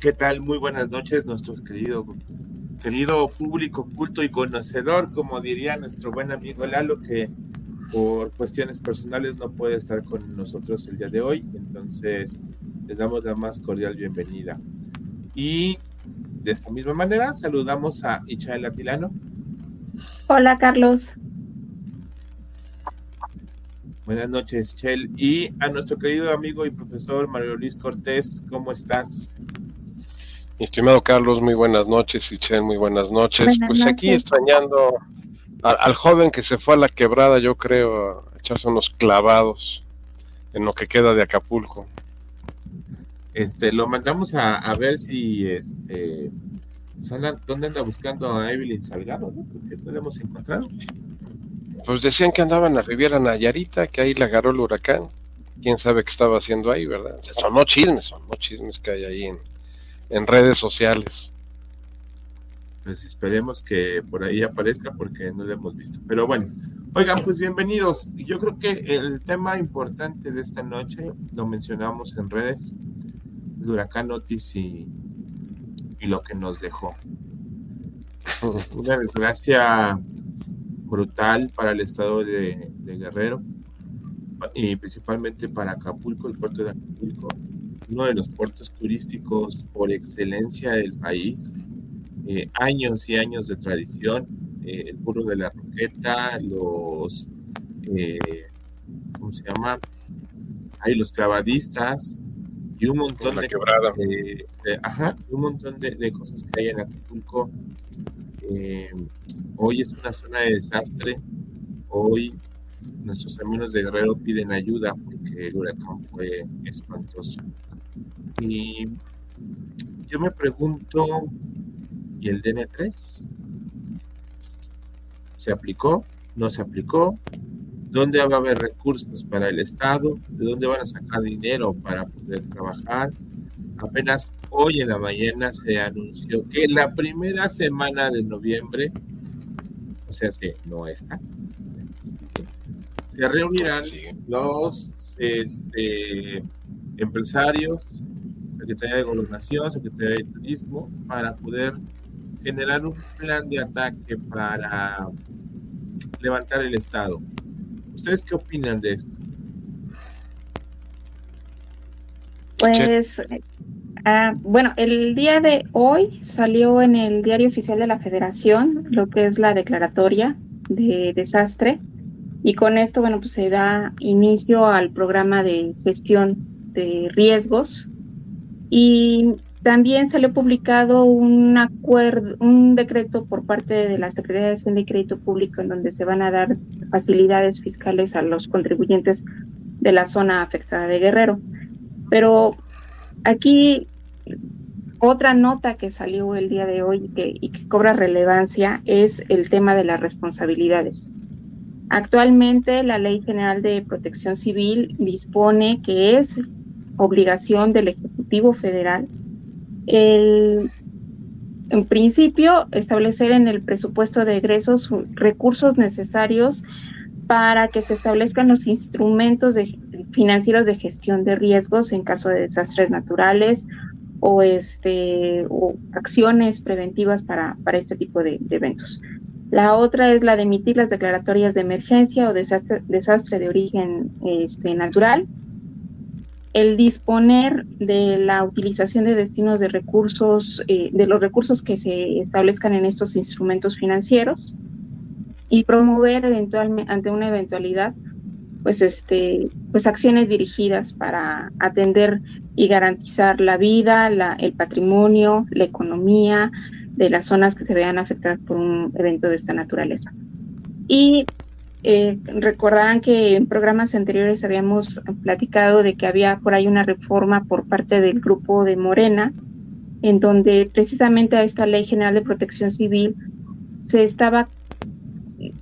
¿Qué tal? Muy buenas noches, nuestro querido, querido público culto y conocedor, como diría nuestro buen amigo Lalo, que por cuestiones personales no puede estar con nosotros el día de hoy. Entonces, les damos la más cordial bienvenida. Y de esta misma manera, saludamos a Ichael Atilano. Hola, Carlos. Buenas noches, Chel. Y a nuestro querido amigo y profesor Mario Luis Cortés, ¿cómo estás? Mi estimado Carlos, muy buenas noches, Ichel, muy buenas noches. pues aquí extrañando al, joven que se fue a la quebrada, yo creo, a echarse unos clavados en lo que queda de Acapulco. Este, lo mandamos a, ver si, este, pues ¿dónde anda buscando a Evelyn Salgado? ¿no? Porque no la hemos encontrado. Pues decían que andaba en la Riviera Nayarita, que ahí la agarró el huracán. Quién sabe qué estaba haciendo ahí, ¿verdad? son no chismes, son no chismes que hay ahí en, en redes sociales. Pues esperemos que por ahí aparezca porque no lo hemos visto. Pero bueno, oigan, pues bienvenidos. Yo creo que el tema importante de esta noche lo mencionamos en redes, el huracán Otis y, lo que nos dejó. Una desgracia brutal para el estado de Guerrero y principalmente para Acapulco, el puerto de Acapulco uno de los puertos turísticos por excelencia del país, eh, años y años de tradición, eh, el puro de la Roqueta, los, eh, ¿cómo se llama? Hay los clavadistas y un montón de, ajá, un montón de, cosas que hay en Acapulco. hoy es una zona de desastre. Hoy nuestros amigos de Guerrero piden ayuda porque el huracán fue espantoso. Y yo me pregunto, ¿y el DN3? ¿Se aplicó? ¿No se aplicó? ¿Dónde va a haber recursos para el Estado? ¿De dónde van a sacar dinero para poder trabajar? Apenas hoy en la mañana se anunció que la primera semana de noviembre, o sea, que no está, se reunirán los este, empresarios, Secretaría de Gobernación, Secretaría de Turismo, para poder generar un plan de ataque para levantar el Estado. ¿Ustedes qué opinan de esto? Pues, ah, bueno, el día de hoy salió en el diario oficial de la Federación lo que es la declaratoria de desastre y con esto, bueno, pues se da inicio al programa de gestión de riesgos y también salió publicado un acuerdo, un decreto por parte de la Secretaría de Hacienda y Crédito Público en donde se van a dar facilidades fiscales a los contribuyentes de la zona afectada de Guerrero. Pero aquí otra nota que salió el día de hoy y que, y que cobra relevancia es el tema de las responsabilidades. Actualmente la Ley General de Protección Civil dispone que es obligación del Ejecutivo Federal el, en principio, establecer en el presupuesto de egresos recursos necesarios para que se establezcan los instrumentos financieros de gestión de riesgos en caso de desastres naturales o, este, o acciones preventivas para, para este tipo de, eventos. La otra es la de emitir las declaratorias de emergencia o desastre, de origen este, natural. El disponer de la utilización de destinos de recursos, eh, de los recursos que se establezcan en estos instrumentos financieros y promover eventualmente ante una eventualidad pues este pues acciones dirigidas para atender y garantizar la vida, la, el patrimonio, la economía de las zonas que se vean afectadas por un evento de esta naturaleza. Y eh, recordarán que en programas anteriores habíamos platicado de que había por ahí una reforma por parte del grupo de Morena, en donde precisamente a esta Ley General de Protección Civil se estaba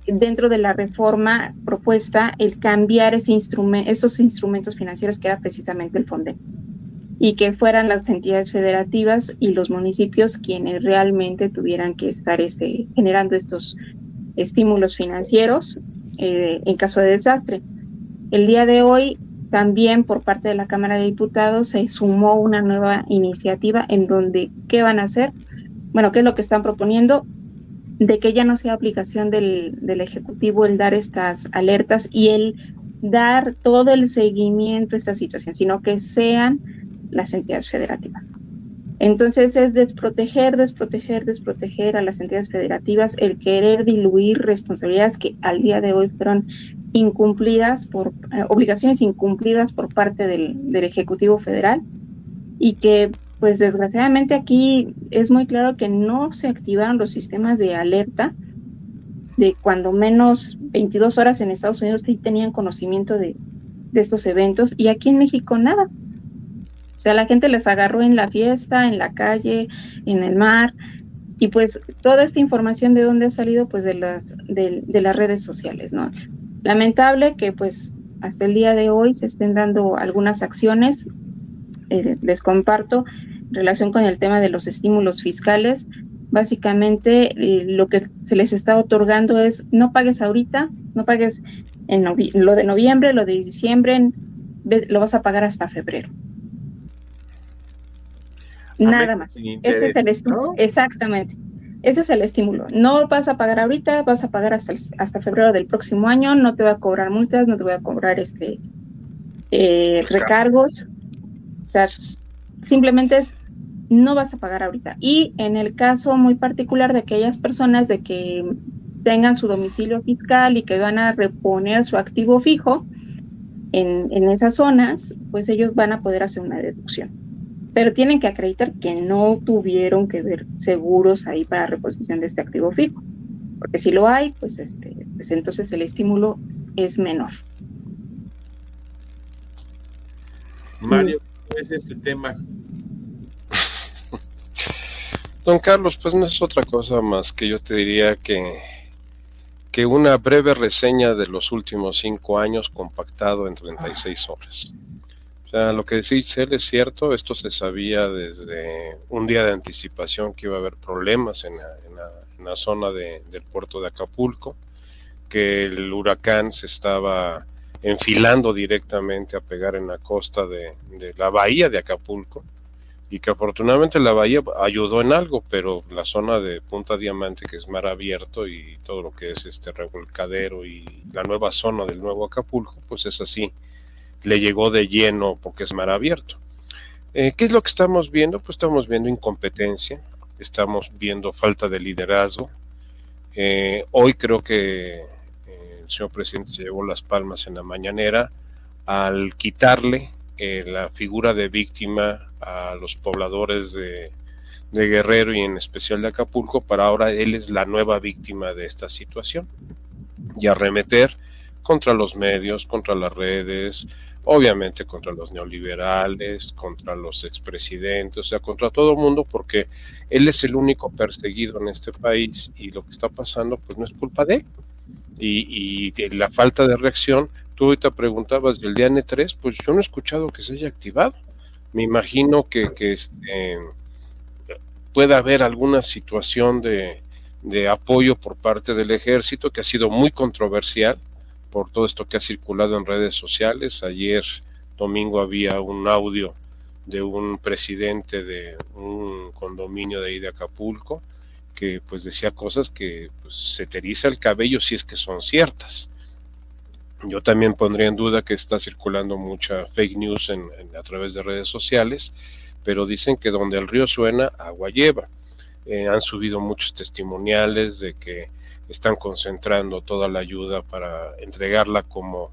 dentro de la reforma propuesta el cambiar ese instrumento, esos instrumentos financieros que era precisamente el FONDE y que fueran las entidades federativas y los municipios quienes realmente tuvieran que estar este, generando estos estímulos financieros eh, en caso de desastre. El día de hoy también por parte de la Cámara de Diputados se sumó una nueva iniciativa en donde, ¿qué van a hacer? Bueno, ¿qué es lo que están proponiendo? De que ya no sea aplicación del, del Ejecutivo el dar estas alertas y el dar todo el seguimiento a esta situación, sino que sean las entidades federativas. Entonces es desproteger, desproteger, desproteger a las entidades federativas, el querer diluir responsabilidades que al día de hoy fueron incumplidas por eh, obligaciones incumplidas por parte del, Ejecutivo Federal y que pues desgraciadamente aquí es muy claro que no se activaron los sistemas de alerta de cuando menos 22 horas en Estados Unidos sí tenían conocimiento de, de estos eventos y aquí en México nada. O sea, la gente les agarró en la fiesta, en la calle, en el mar, y pues toda esta información de dónde ha salido, pues de las, de, las redes sociales, ¿no? Lamentable que pues hasta el día de hoy se estén dando algunas acciones, eh, les comparto, en relación con el tema de los estímulos fiscales. Básicamente eh, lo que se les está otorgando es no pagues ahorita, no pagues en lo de noviembre, lo de diciembre, lo vas a pagar hasta febrero. Nada más. Este es el estímulo. Exactamente. Ese es el estímulo. No vas a pagar ahorita, vas a pagar hasta, hasta febrero del próximo año, no te voy a cobrar multas, no te voy a cobrar este eh, recargos. O sea, simplemente es no vas a pagar ahorita. Y en el caso muy particular de aquellas personas de que tengan su domicilio fiscal y que van a reponer su activo fijo en, en esas zonas, pues ellos van a poder hacer una deducción pero tienen que acreditar que no tuvieron que ver seguros ahí para reposición de este activo fijo. Porque si lo hay, pues, este, pues entonces el estímulo es menor. Mario, ¿cómo es este tema? Don Carlos, pues no es otra cosa más que yo te diría que, que una breve reseña de los últimos cinco años compactado en 36 horas. O sea, lo que dice él es cierto, esto se sabía desde un día de anticipación que iba a haber problemas en la, zona del puerto de Acapulco, que el huracán se estaba enfilando directamente a pegar en la costa de, la bahía de Acapulco y que afortunadamente la bahía ayudó en algo, pero la zona de Punta Diamante, que es mar abierto y todo lo que es este revolcadero y la nueva zona del nuevo Acapulco, pues es así le llegó de lleno porque es mar abierto. Eh, ¿Qué es lo que estamos viendo? Pues estamos viendo incompetencia, estamos viendo falta de liderazgo. Eh, hoy creo que eh, el señor presidente se llevó las palmas en la mañanera al quitarle la figura de víctima a los pobladores de, de Guerrero y en especial de Acapulco, para ahora él es la nueva víctima de esta situación y arremeter contra los medios, contra las redes, obviamente contra los neoliberales, contra los expresidentes, o sea, contra todo el mundo, porque él es el único perseguido en este país y lo que está pasando, pues no es culpa de él. Y, la falta de reacción, tú ahorita preguntabas del día N3, pues yo no he escuchado que se haya activado. Me imagino que, que este, pueda haber alguna situación de apoyo por parte del ejército que ha sido muy controversial por todo esto que ha circulado en redes sociales. Ayer domingo había un audio de un presidente de un condominio de ahí de Acapulco que pues decía cosas que pues, se te el cabello si es que son ciertas. Yo también pondría en duda que está circulando mucha fake news en, a través de redes sociales, pero dicen que donde el río suena, agua lleva. Eh, han subido muchos testimoniales de que están concentrando toda la ayuda para entregarla como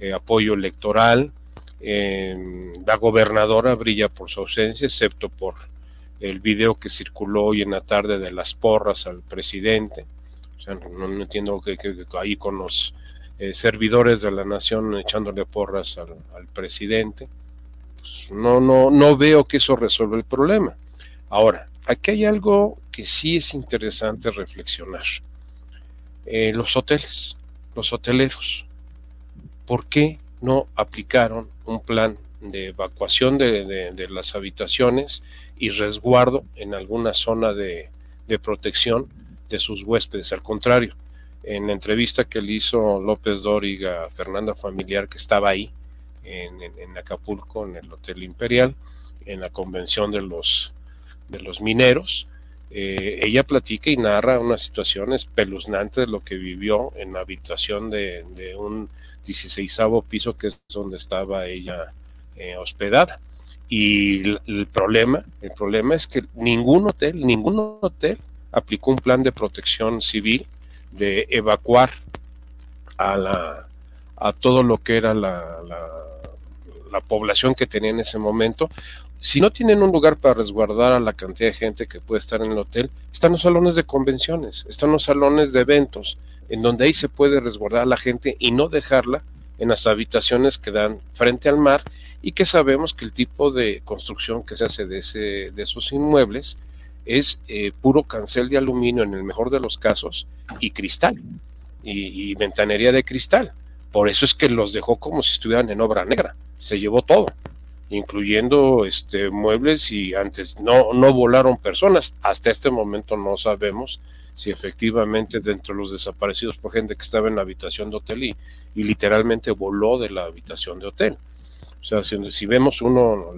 eh, apoyo electoral. la gobernadora brilla por su ausencia, excepto por el video que circuló hoy en la tarde de las porras al presidente. No, entiendo que, ahí con los eh, servidores de la nación echándole porras al, presidente. Pues no, no, no veo que eso resuelva el problema. Ahora, aquí hay algo que sí es interesante reflexionar. Eh, los hoteles, los hoteleros. ¿Por qué no aplicaron un plan de evacuación de, las habitaciones y resguardo en alguna zona de, protección de sus huéspedes. Al contrario, en la entrevista que le hizo López Dóriga a Fernanda Familiar, que estaba ahí en, Acapulco, en el Hotel Imperial, en la convención de los, de los mineros, eh, ella platica y narra una situación espeluznante de lo que vivió en la habitación de, un 16 piso, que es donde estaba ella eh, hospedada. Y el, problema, el problema es que ningún hotel, ningún hotel aplicó un plan de protección civil de evacuar a la a todo lo que era la, la, población que tenía en ese momento. Si no tienen un lugar para resguardar a la cantidad de gente que puede estar en el hotel, están los salones de convenciones, están los salones de eventos, en donde ahí se puede resguardar a la gente y no dejarla en las habitaciones que dan frente al mar y que sabemos que el tipo de construcción que se hace de, ese, de esos inmuebles es eh, puro cancel de aluminio en el mejor de los casos y cristal y, ventanería de cristal. Por eso es que los dejó como si estuvieran en obra negra. Se llevó todo, incluyendo este muebles y antes no, no volaron personas. Hasta este momento no sabemos si efectivamente dentro de los desaparecidos por gente que estaba en la habitación de hotel y, y literalmente voló de la habitación de hotel. O sea, si, vemos uno,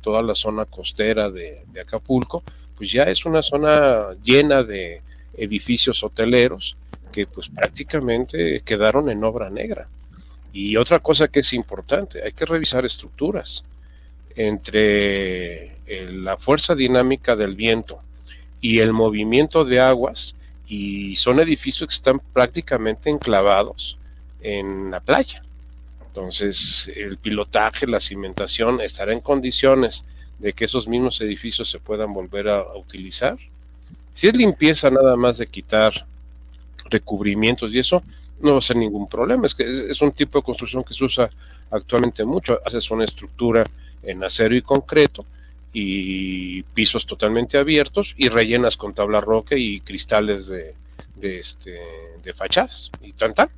toda la zona costera de, Acapulco, pues ya es una zona llena de edificios hoteleros que pues prácticamente quedaron en obra negra. Y otra cosa que es importante, hay que revisar estructuras entre la fuerza dinámica del viento y el movimiento de aguas y son edificios que están prácticamente enclavados en la playa. Entonces, el pilotaje, la cimentación, estará en condiciones de que esos mismos edificios se puedan volver a, utilizar. Si es limpieza nada más de quitar recubrimientos y eso, no va a ser ningún problema. Es que es, un tipo de construcción que se usa actualmente mucho. Haces una estructura en acero y concreto y pisos totalmente abiertos y rellenas con tabla roca y cristales de, de, este, de fachadas y tan tan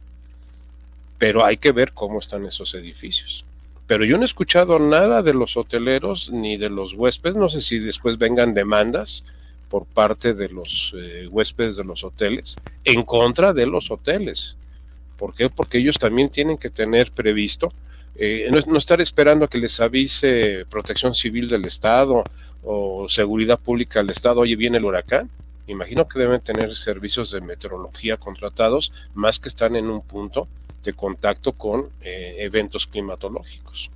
pero hay que ver cómo están esos edificios. Pero yo no he escuchado nada de los hoteleros ni de los huéspedes, no sé si después vengan demandas por parte de los eh, huéspedes de los hoteles en contra de los hoteles. ¿Por qué? Porque ellos también tienen que tener previsto, eh, no, no, estar esperando a que les avise protección civil del Estado o seguridad pública del Estado, oye, viene el huracán. Imagino que deben tener servicios de meteorología contratados, más que están en un punto de contacto con eh, eventos climatológicos.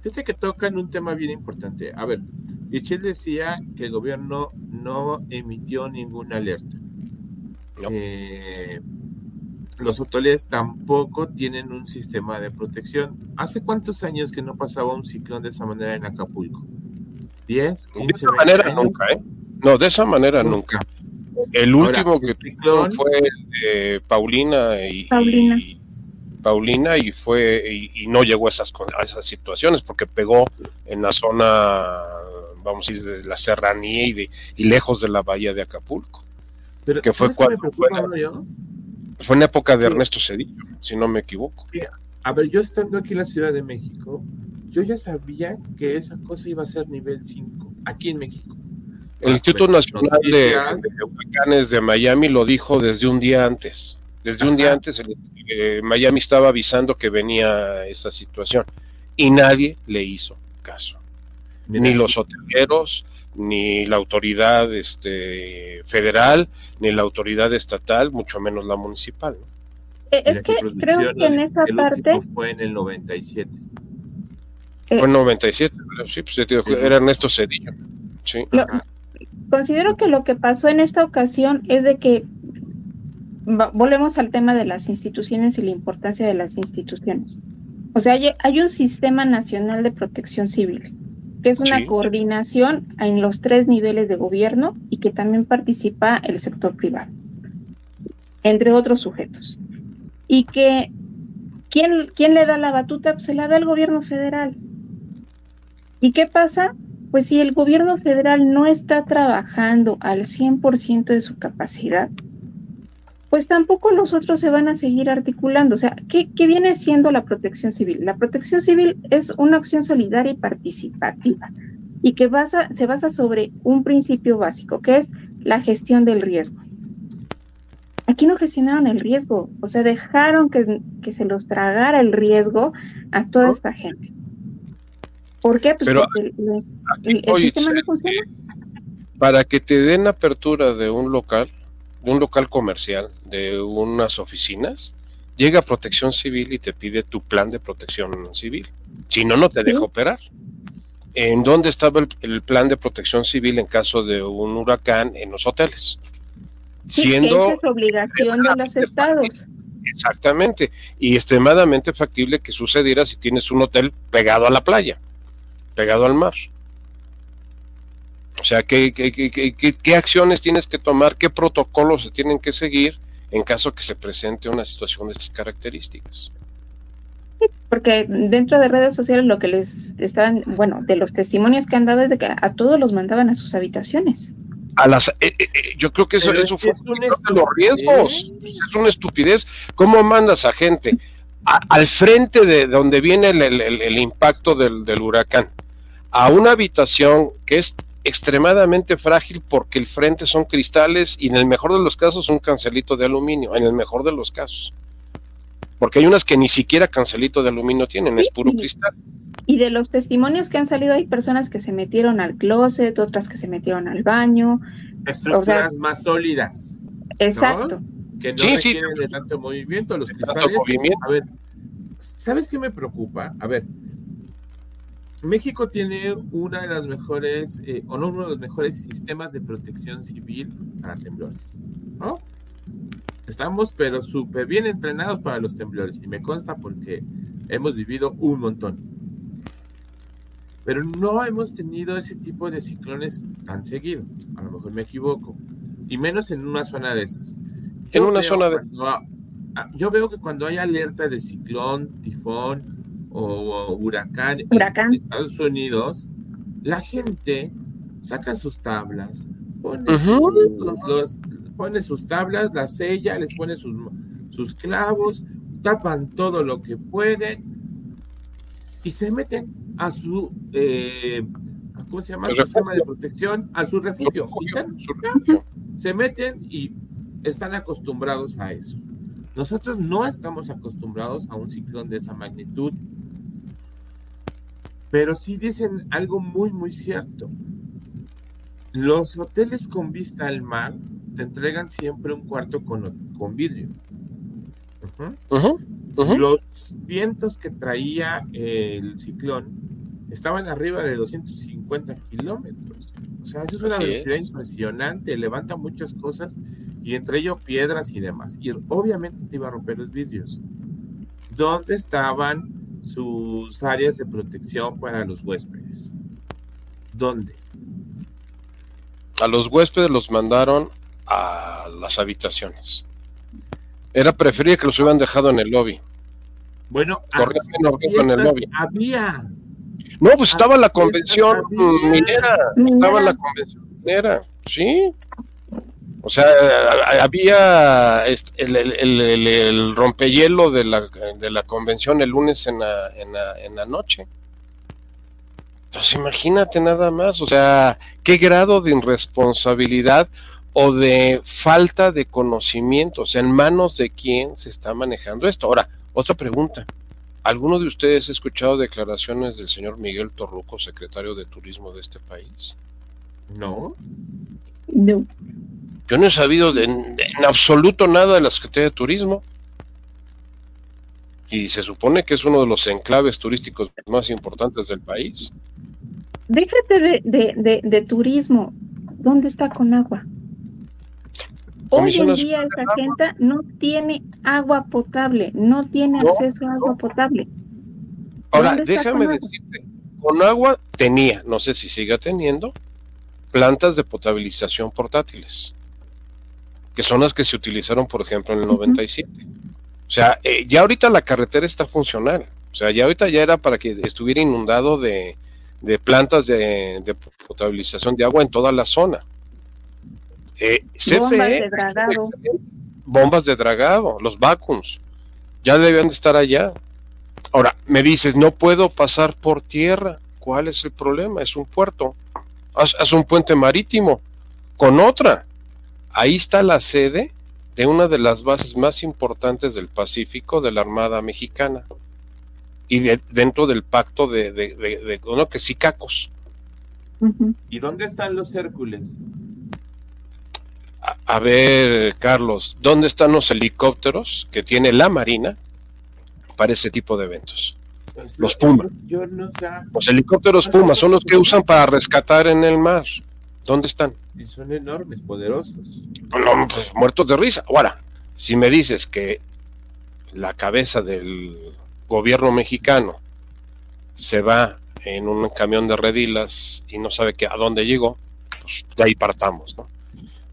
Fíjate que tocan un tema bien importante. A ver, Michel decía que el gobierno no emitió ninguna alerta. Eh, los hoteles tampoco tienen un sistema de protección. ¿Hace cuántos años que no pasaba un ciclón de esa manera en Acapulco? ¿10? 15, de esa manera nunca, ¿eh? No, de esa manera nunca. El último que ciclón fue el de Paulina y, Paulina. Paulina y fue y, no llegó a esas, a esas situaciones porque pegó en la zona, vamos a decir, de la serranía y, de, y lejos de la bahía de Acapulco. Pero, que fue cuando fue, fue, en época de Ernesto Cedillo, si no me equivoco. A ver, yo estando aquí en la Ciudad de México, yo ya sabía que esa cosa iba a ser nivel 5, aquí en México. El Instituto Nacional de, de de Miami lo dijo desde un día antes. Desde un día antes eh, Miami estaba avisando que venía esa situación y nadie le hizo caso. Ni los hoteleros, ni la autoridad este, federal, ni la autoridad estatal, mucho menos la municipal. Eh, es que creo que en esa parte... Fue en el 97. fue en 97, sí, pues era Ernesto Cedillo. Sí. considero que lo que pasó en esta ocasión es de que volvemos al tema de las instituciones y la importancia de las instituciones. O sea, hay, un sistema nacional de protección civil, que es una coordinación en los tres niveles de gobierno y que también participa el sector privado, entre otros sujetos. Y que, ¿quién, quién le da la batuta? Pues se la da el gobierno federal. ¿Y qué pasa? Pues si el gobierno federal no está trabajando al 100% de su capacidad, pues tampoco los otros se van a seguir articulando. O sea, ¿qué, viene siendo la protección civil? La protección civil es una acción solidaria y participativa y que se basa sobre un principio básico, que es la gestión del riesgo. Aquí no gestionaron el riesgo, o sea, dejaron que, se los tragara el riesgo a toda esta gente. ¿Por qué? Pues porque el, sistema no funciona. Para que te den apertura de un local, de un local comercial, de unas oficinas, llega Protección Civil y te pide tu plan de protección civil. Si no, no te deja operar. ¿En dónde estaba el, plan de protección civil en caso de un huracán en los hoteles? Siendo es obligación de los estados. Exactamente, y extremadamente factible que sucediera si tienes un hotel pegado a la playa, pegado al mar. O sea, ¿qué, qué, acciones tienes que tomar? ¿Qué protocolos se tienen que seguir en caso que se presente una situación de estas características? Porque dentro de redes sociales lo que les estaban, bueno, de los testimonios que han dado es de que a todos los mandaban a sus habitaciones. A las, eh, eh, eh, yo creo que eso, eso fue los riesgos. Es una estupidez. ¿Cómo mandas a gente al frente de donde viene el, impacto del, del huracán? a una habitación que es extremadamente frágil porque el frente son cristales y en el mejor de los casos un cancelito de aluminio, en el mejor de los casos. Porque hay unas que ni siquiera cancelito de aluminio tienen, es puro cristal. Y de los testimonios que han salido hay personas que se metieron al closet, otras que se metieron al baño. Estructuras más sólidas. Exacto. Que no requieren de tanto movimiento. Los cristales. A ver, ¿sabes qué me preocupa? A ver, México tiene una de las mejores, eh, o no uno de los mejores sistemas de protección civil para temblores, ¿no? Estamos, pero súper bien entrenados para los temblores, y me consta porque hemos vivido un montón. Pero no hemos tenido ese tipo de ciclones tan seguido. A lo mejor me equivoco. Y menos en una zona de esas. en una zona de. yo veo que cuando hay alerta de ciclón, tifón, o, huracán, en Estados Unidos, la gente saca sus tablas, pone, sus tablas, las sella, les pone sus, sus clavos, tapan todo lo que pueden y se meten a su eh, ¿cómo se llama? sistema de protección, a su refugio. Se meten y están acostumbrados a eso. Nosotros no estamos acostumbrados a un ciclón de esa magnitud, pero sí dicen algo muy, muy cierto. Los hoteles con vista al mar te entregan siempre un cuarto con, con vidrio. Los vientos que traía el ciclón estaban arriba de 250 kilómetros. O sea, eso es una velocidad impresionante, levanta muchas cosas y entre ello piedras y demás. Y obviamente te iba a romper los vidrios. ¿Dónde estaban sus áreas de protección para los huéspedes? ¿Dónde? A los huéspedes los mandaron a las habitaciones. Era preferible que los hubieran dejado en el lobby. Bueno, en el lobby. había. No, pues estaba la convención minera. Estaba la convención minera. Sí. O sea, había el, el, el, rompehielo de la, de la convención el lunes en la, en, la, en la noche. Entonces imagínate nada más, o sea, qué grado de irresponsabilidad o de falta de conocimiento, o sea, en manos de quién se está manejando esto. Ahora, otra pregunta. ¿Alguno de ustedes ha escuchado declaraciones del señor Miguel Torruco, secretario de Turismo de este país? No. No. Yo no he sabido de, en absoluto nada de la Secretaría de Turismo. Y se supone que es uno de los enclaves turísticos más importantes del país. Déjate de, turismo. ¿Dónde está con agua? Hoy en día esa gente no tiene agua potable, no tiene acceso a agua potable. Ahora, déjame decirte, con agua tenía, no sé si siga teniendo, plantas de potabilización portátiles, que son las que se utilizaron, por ejemplo, en el 97. O sea, eh, ya ahorita la carretera está funcional. O sea, ya ahorita ya era para que estuviera inundado de, plantas de, potabilización de agua en toda la zona. Eh, bombas de dragado. Bombas de dragado, los vacuums. Ya debían de estar allá. Ahora, me dices, no puedo pasar por tierra. ¿Cuál es el problema? Es un puerto. Haz, un puente marítimo con otra. Ahí está la sede de una de las bases más importantes del Pacífico de la Armada Mexicana y dentro del pacto de, de, de, que sí cacos. ¿Y dónde están los Hércules? A, ver, Carlos, ¿dónde están los helicópteros que tiene la Marina para ese tipo de eventos? Pues los Puma. los helicópteros Puma son los que usan para rescatar en el mar. ¿Dónde están? Y son enormes, poderosos. No, pues, muertos de risa. Ahora, si me dices que la cabeza del gobierno mexicano se va en un camión de redilas y no sabe que a dónde llegó, pues de ahí partamos, ¿no?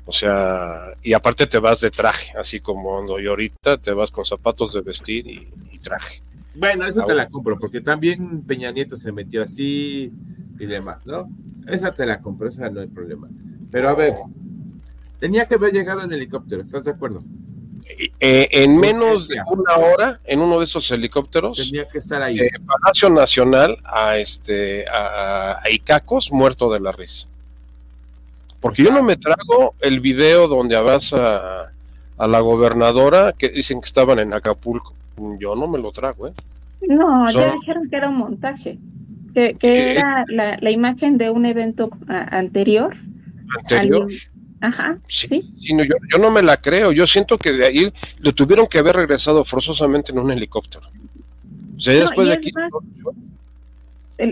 O sea, y aparte te vas de traje, así como ando yo ahorita, te vas con zapatos de vestir y, traje. Bueno, eso te la compro, porque también Peña Nieto se metió así y demás, ¿no? Esa te la compro, esa no hay problema. Pero a ver, tenía que haber llegado en helicóptero, ¿estás de acuerdo? Eh, en menos de una hora, en uno de esos helicópteros, tenía que estar ahí. Eh, Palacio Nacional a este a, Icacos muerto de la risa. Porque yo no me trago el video donde abraza a la gobernadora que dicen que estaban en Acapulco. Yo no me lo trago, ¿eh? No, ya dijeron que era un montaje, que, que era la, la, imagen de un evento anterior. Anterior. Ajá, sí. yo, no me la creo. Yo siento que de ahí lo tuvieron que haber regresado forzosamente en un helicóptero. O sea, después de aquí.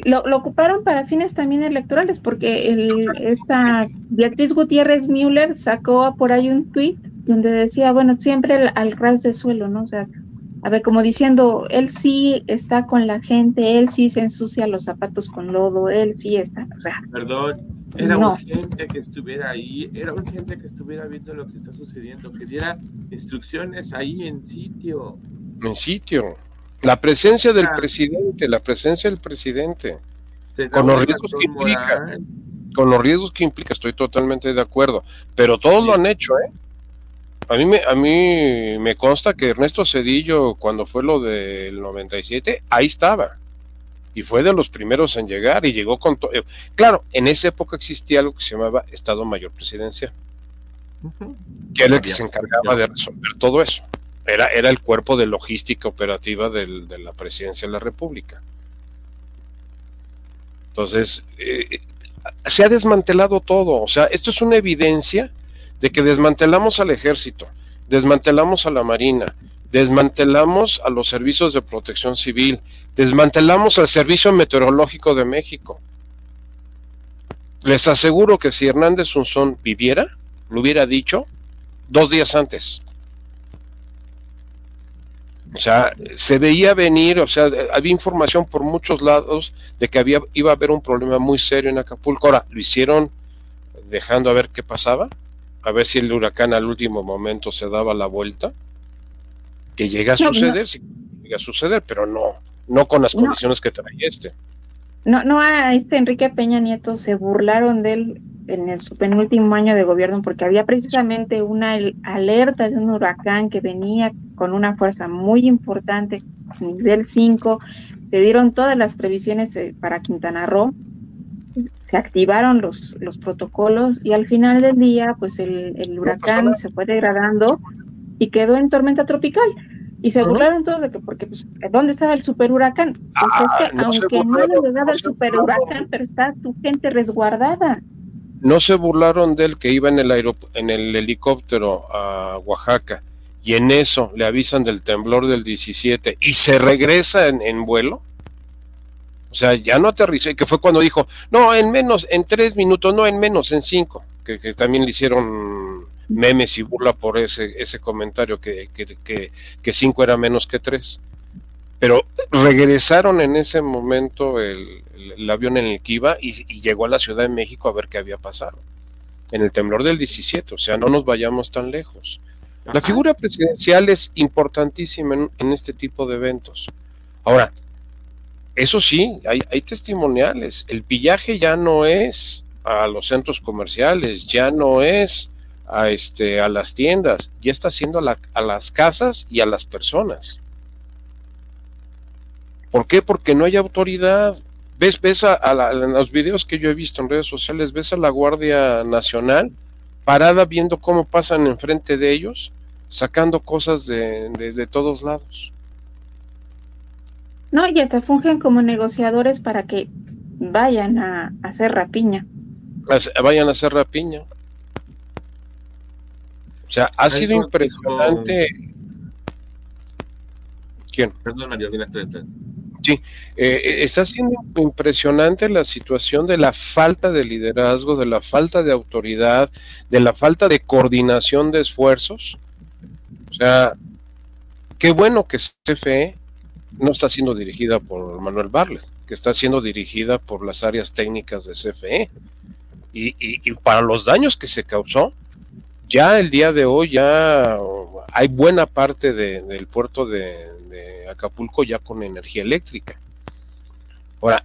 lo, ocuparon para fines también electorales, porque el, esta Beatriz Gutiérrez Müller sacó por ahí un tweet donde decía, bueno, siempre al, al ras de suelo, ¿no? O sea, a ver, como diciendo, él sí está con la gente, él sí se ensucia los zapatos con lodo, él sí está, o sea. Perdón, era urgente que estuviera ahí, era urgente que estuviera viendo lo que está sucediendo, que diera instrucciones ahí en sitio. En sitio. La presencia del ah. presidente, la presencia del presidente. Con los riesgos que implica. Con los riesgos que implica, estoy totalmente de acuerdo. Pero todos lo han hecho, ¿eh? A mí, me, a mí me consta que Ernesto Cedillo, cuando fue lo del 97, ahí estaba. Y fue de los primeros en llegar y llegó con todo. Eh, claro, en esa época existía algo que se llamaba Estado Mayor Presidencial, que era el que se encargaba de resolver todo eso. Era, era el cuerpo de logística operativa del, de la presidencia de la República. Entonces, eh, se ha desmantelado todo. O sea, esto es una evidencia de que desmantelamos al ejército, desmantelamos a la marina, desmantelamos a los servicios de protección civil, desmantelamos al Servicio Meteorológico de México. Les aseguro que si Hernández Unzón viviera, lo hubiera dicho dos días antes. O sea, se veía venir, o sea, había información por muchos lados de que había, iba a haber un problema muy serio en Acapulco. Ahora, lo hicieron dejando a ver qué pasaba a ver si el huracán al último momento se daba la vuelta, que llega a suceder, si llega a suceder, pero no, no con las condiciones que trae este. No, no, a este Enrique Peña Nieto se burlaron de él en su penúltimo año de gobierno porque había precisamente una alerta de un huracán que venía con una fuerza muy importante, nivel 5, se dieron todas las previsiones eh, para Quintana Roo, se activaron los, los protocolos y al final del día, pues el, huracán se fue degradando y quedó en tormenta tropical. Y se burlaron todos de que, porque, pues, ¿dónde estaba el super huracán? Pues es que, ah, aunque no haya llegado el super huracán, pero está tu gente resguardada. No se burlaron de él que iba en el, en el helicóptero a Oaxaca y en eso le avisan del temblor del 17 y se regresa en, vuelo, o sea, ya no aterrizó, y que fue cuando dijo, no, en menos, en tres minutos, no, en menos, en cinco, que, también le hicieron memes y burla por ese, ese comentario, que, que, que, cinco era menos que tres. Pero regresaron en ese momento el, avión en el que iba y, y, llegó a la Ciudad de México a ver qué había pasado. En el temblor del 17, o sea, no nos vayamos tan lejos. La figura presidencial es importantísima en, este tipo de eventos. Ahora, eso sí, hay, testimoniales. El pillaje ya no es a los centros comerciales, ya no es a, este, a las tiendas, ya está siendo a, las casas y a las personas. ¿Por qué? Porque no hay autoridad. Ves, ves a, a los videos que yo he visto en redes sociales, ves a la Guardia Nacional parada viendo cómo pasan enfrente de ellos, sacando cosas de, de, todos lados. No, y hasta fungen como negociadores para que vayan a, hacer rapiña. Vayan a hacer rapiña. O sea, ha sido impresionante. ¿Quién? Perdón, María, Sí, eh, está siendo impresionante la situación de la falta de liderazgo, de la falta de autoridad, de la falta de coordinación de esfuerzos. O sea, qué bueno que CFE no está siendo dirigida por Manuel Barlet, que está siendo dirigida por las áreas técnicas de CFE. Y, para los daños que se causó, ya el día de hoy ya hay buena parte del puerto de, Acapulco ya con energía eléctrica. Ahora,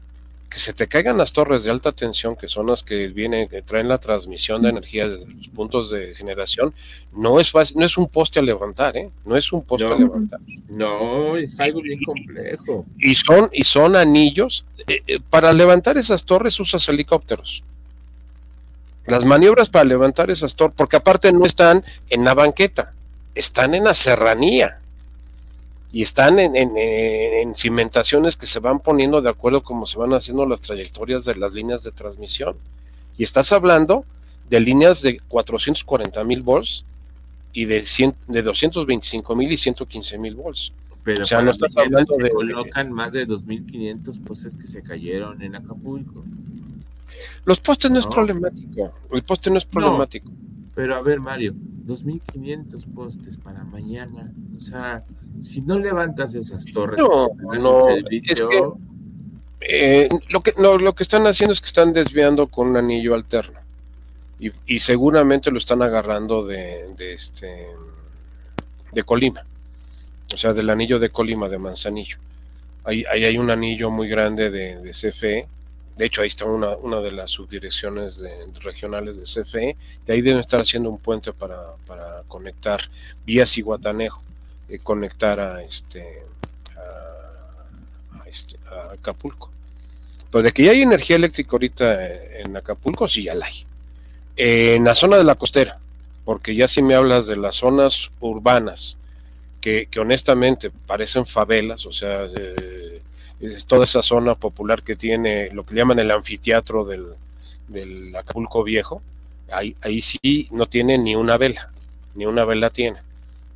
que se te caigan las torres de alta tensión, que son las que vienen, que traen la transmisión de energía desde los puntos de generación, no es fácil, no es un poste a levantar, ¿eh? No es un poste a levantar. No, es algo bien complejo. Y son, y son anillos. Eh, eh, para levantar esas torres usas helicópteros. Las maniobras para levantar esas torres, porque aparte no están en la banqueta, están en la serranía y están en, cimentaciones que se van poniendo de acuerdo como se van haciendo las trayectorias de las líneas de transmisión. Y estás hablando de líneas de 440 mil volts y de, de 225 mil y 115 mil volts. Pero o sea, no estás hablando de... Colocan más de 2.500 postes que se cayeron en Acapulco. Los postes no, es problemático. El poste no es problemático. pero a ver, Mario, 2.500 postes para mañana. O sea, si no levantas esas torres, no, no, eh, lo que lo, que están haciendo es que están desviando con un anillo alterno. Y, seguramente lo están agarrando de, este de Colima, o sea, del anillo de Colima de Manzanillo. Ahí, hay un anillo muy grande de, de CFE de hecho, ahí está una, una de las subdirecciones regionales de CFE, y ahí deben estar haciendo un puente para, para conectar vía Ciguatanejo, y eh, conectar a este, a, este, Acapulco. Pues de que ya hay energía eléctrica ahorita en Acapulco, sí, ya la hay. en la zona de la costera, porque ya si me hablas de las zonas urbanas, que, que honestamente parecen favelas, o sea, eh, es toda esa zona popular que tiene lo que llaman el anfiteatro del, del Acapulco Viejo, ahí, ahí sí no tiene ni una vela, ni una vela tiene.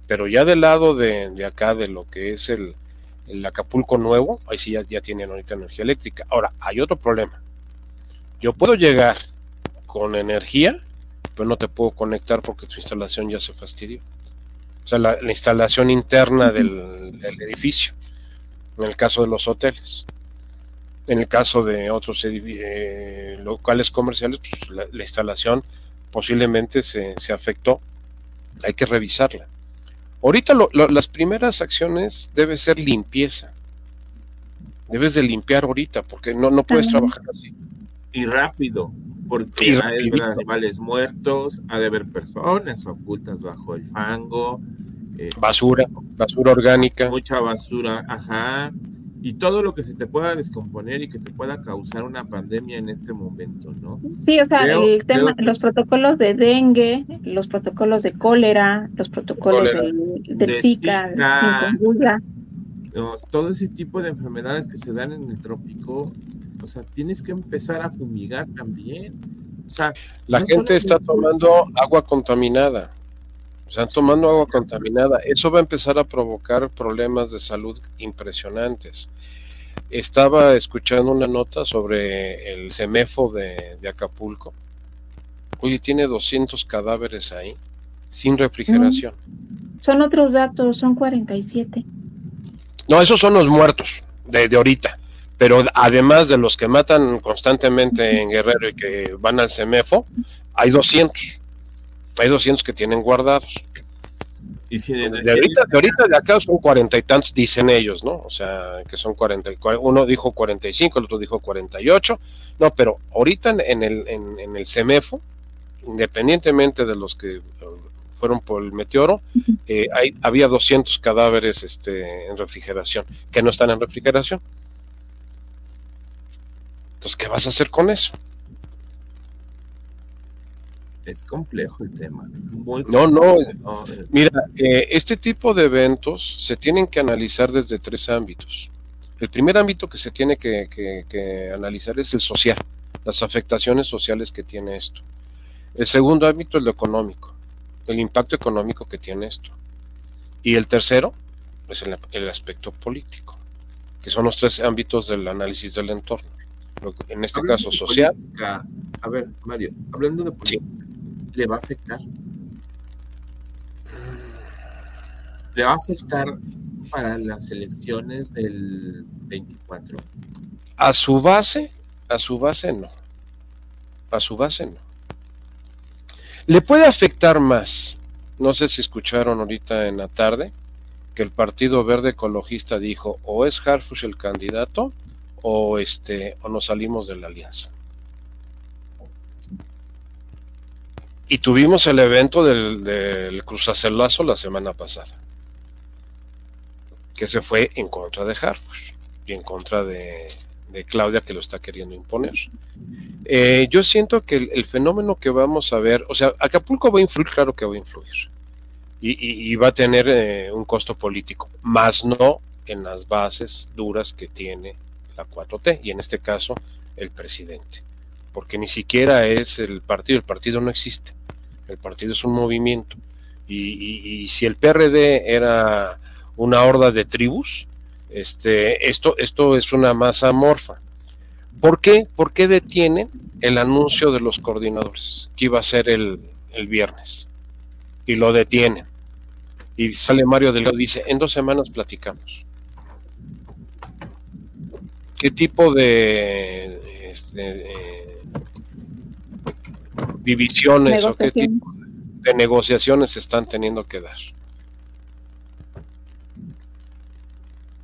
Pero ya del lado de, de acá, de lo que es el, el Acapulco Nuevo, ahí sí ya, ya tienen ahorita energía eléctrica. Ahora, hay otro problema. Yo puedo llegar con energía, pero no te puedo conectar porque tu instalación ya se fastidió. O sea, la, instalación interna del, del edificio en el caso de los hoteles. En el caso de otros eh, locales comerciales, pues, la, instalación posiblemente se, se, afectó. Hay que revisarla. Ahorita las primeras acciones debe ser limpieza. Debes de limpiar ahorita porque no, no puedes trabajar así. Y rápido, porque hay animales muertos, ha de haber personas ocultas bajo el fango, eh, basura, basura orgánica. Mucha basura, ajá. Y todo lo que se te pueda descomponer y que te pueda causar una pandemia en este momento, ¿no? Sí, o sea, el tema, los protocolos de dengue, los protocolos de cólera, los protocolos del, Zika, todo ese tipo de enfermedades que se dan en el trópico, o sea, tienes que empezar a fumigar también. O sea, la gente está tomando agua contaminada. O Están tomando agua contaminada. Eso va a empezar a provocar problemas de salud impresionantes. Estaba escuchando una nota sobre el CEMEFO de, Acapulco. Oye, tiene 200 cadáveres ahí, sin refrigeración. Son otros datos, son 47. No, esos son los muertos de, de ahorita. Pero además de los que matan constantemente en Guerrero y que van al CEMEFO, hay 200. Hay 200 que tienen guardados. Y de, ahorita, de ahorita de acá son cuarenta y tantos, dicen ellos, ¿no? O sea, que son cuarenta, uno dijo 45, el otro dijo 48, no, pero ahorita en el, en, el CEMEFO, independientemente de los que uh, fueron por el meteoro, eh, hay, había 200 cadáveres este, en refrigeración, que no están en refrigeración. Entonces, ¿qué vas a hacer con eso? Es complejo el tema. no, no. Eh. Mira, eh, este tipo de eventos se tienen que analizar desde tres ámbitos. El primer ámbito que se tiene que, analizar es el social, las afectaciones sociales que tiene esto. El segundo ámbito es lo económico, el impacto económico que tiene esto. Y el tercero es el, el aspecto político, que son los tres ámbitos del análisis del entorno. En este caso social. a ver, Mario, hablando de política, le va a afectar. Le va a afectar para las elecciones del 24. A su base, a su base no. A su base no. Le puede afectar más. No sé si escucharon ahorita en la tarde que el Partido Verde Ecologista dijo o es Harfush el candidato o este o nos salimos de la alianza. Y tuvimos el evento del, del Cruzacelazo la semana pasada, que se fue en contra de Harfush y en contra de, Claudia que lo está queriendo imponer. Eh, yo siento que el, fenómeno que vamos a ver, o sea, Acapulco va a influir, claro que va a influir, y, va a tener eh, un costo político, más no en las bases duras que tiene la 4T, y en este caso el presidente porque ni siquiera es el partido, el partido no existe, el partido es un movimiento. Y, si el PRD era una horda de tribus, este, esto, esto es una masa amorfa. ¿Por qué? ¿Por qué detienen el anuncio de los coordinadores que iba a ser el, el viernes? Y lo detienen. Y sale Mario Delgado y dice, en dos semanas platicamos. ¿Qué tipo de, este, divisiones o qué tipo de negociaciones se están teniendo que dar.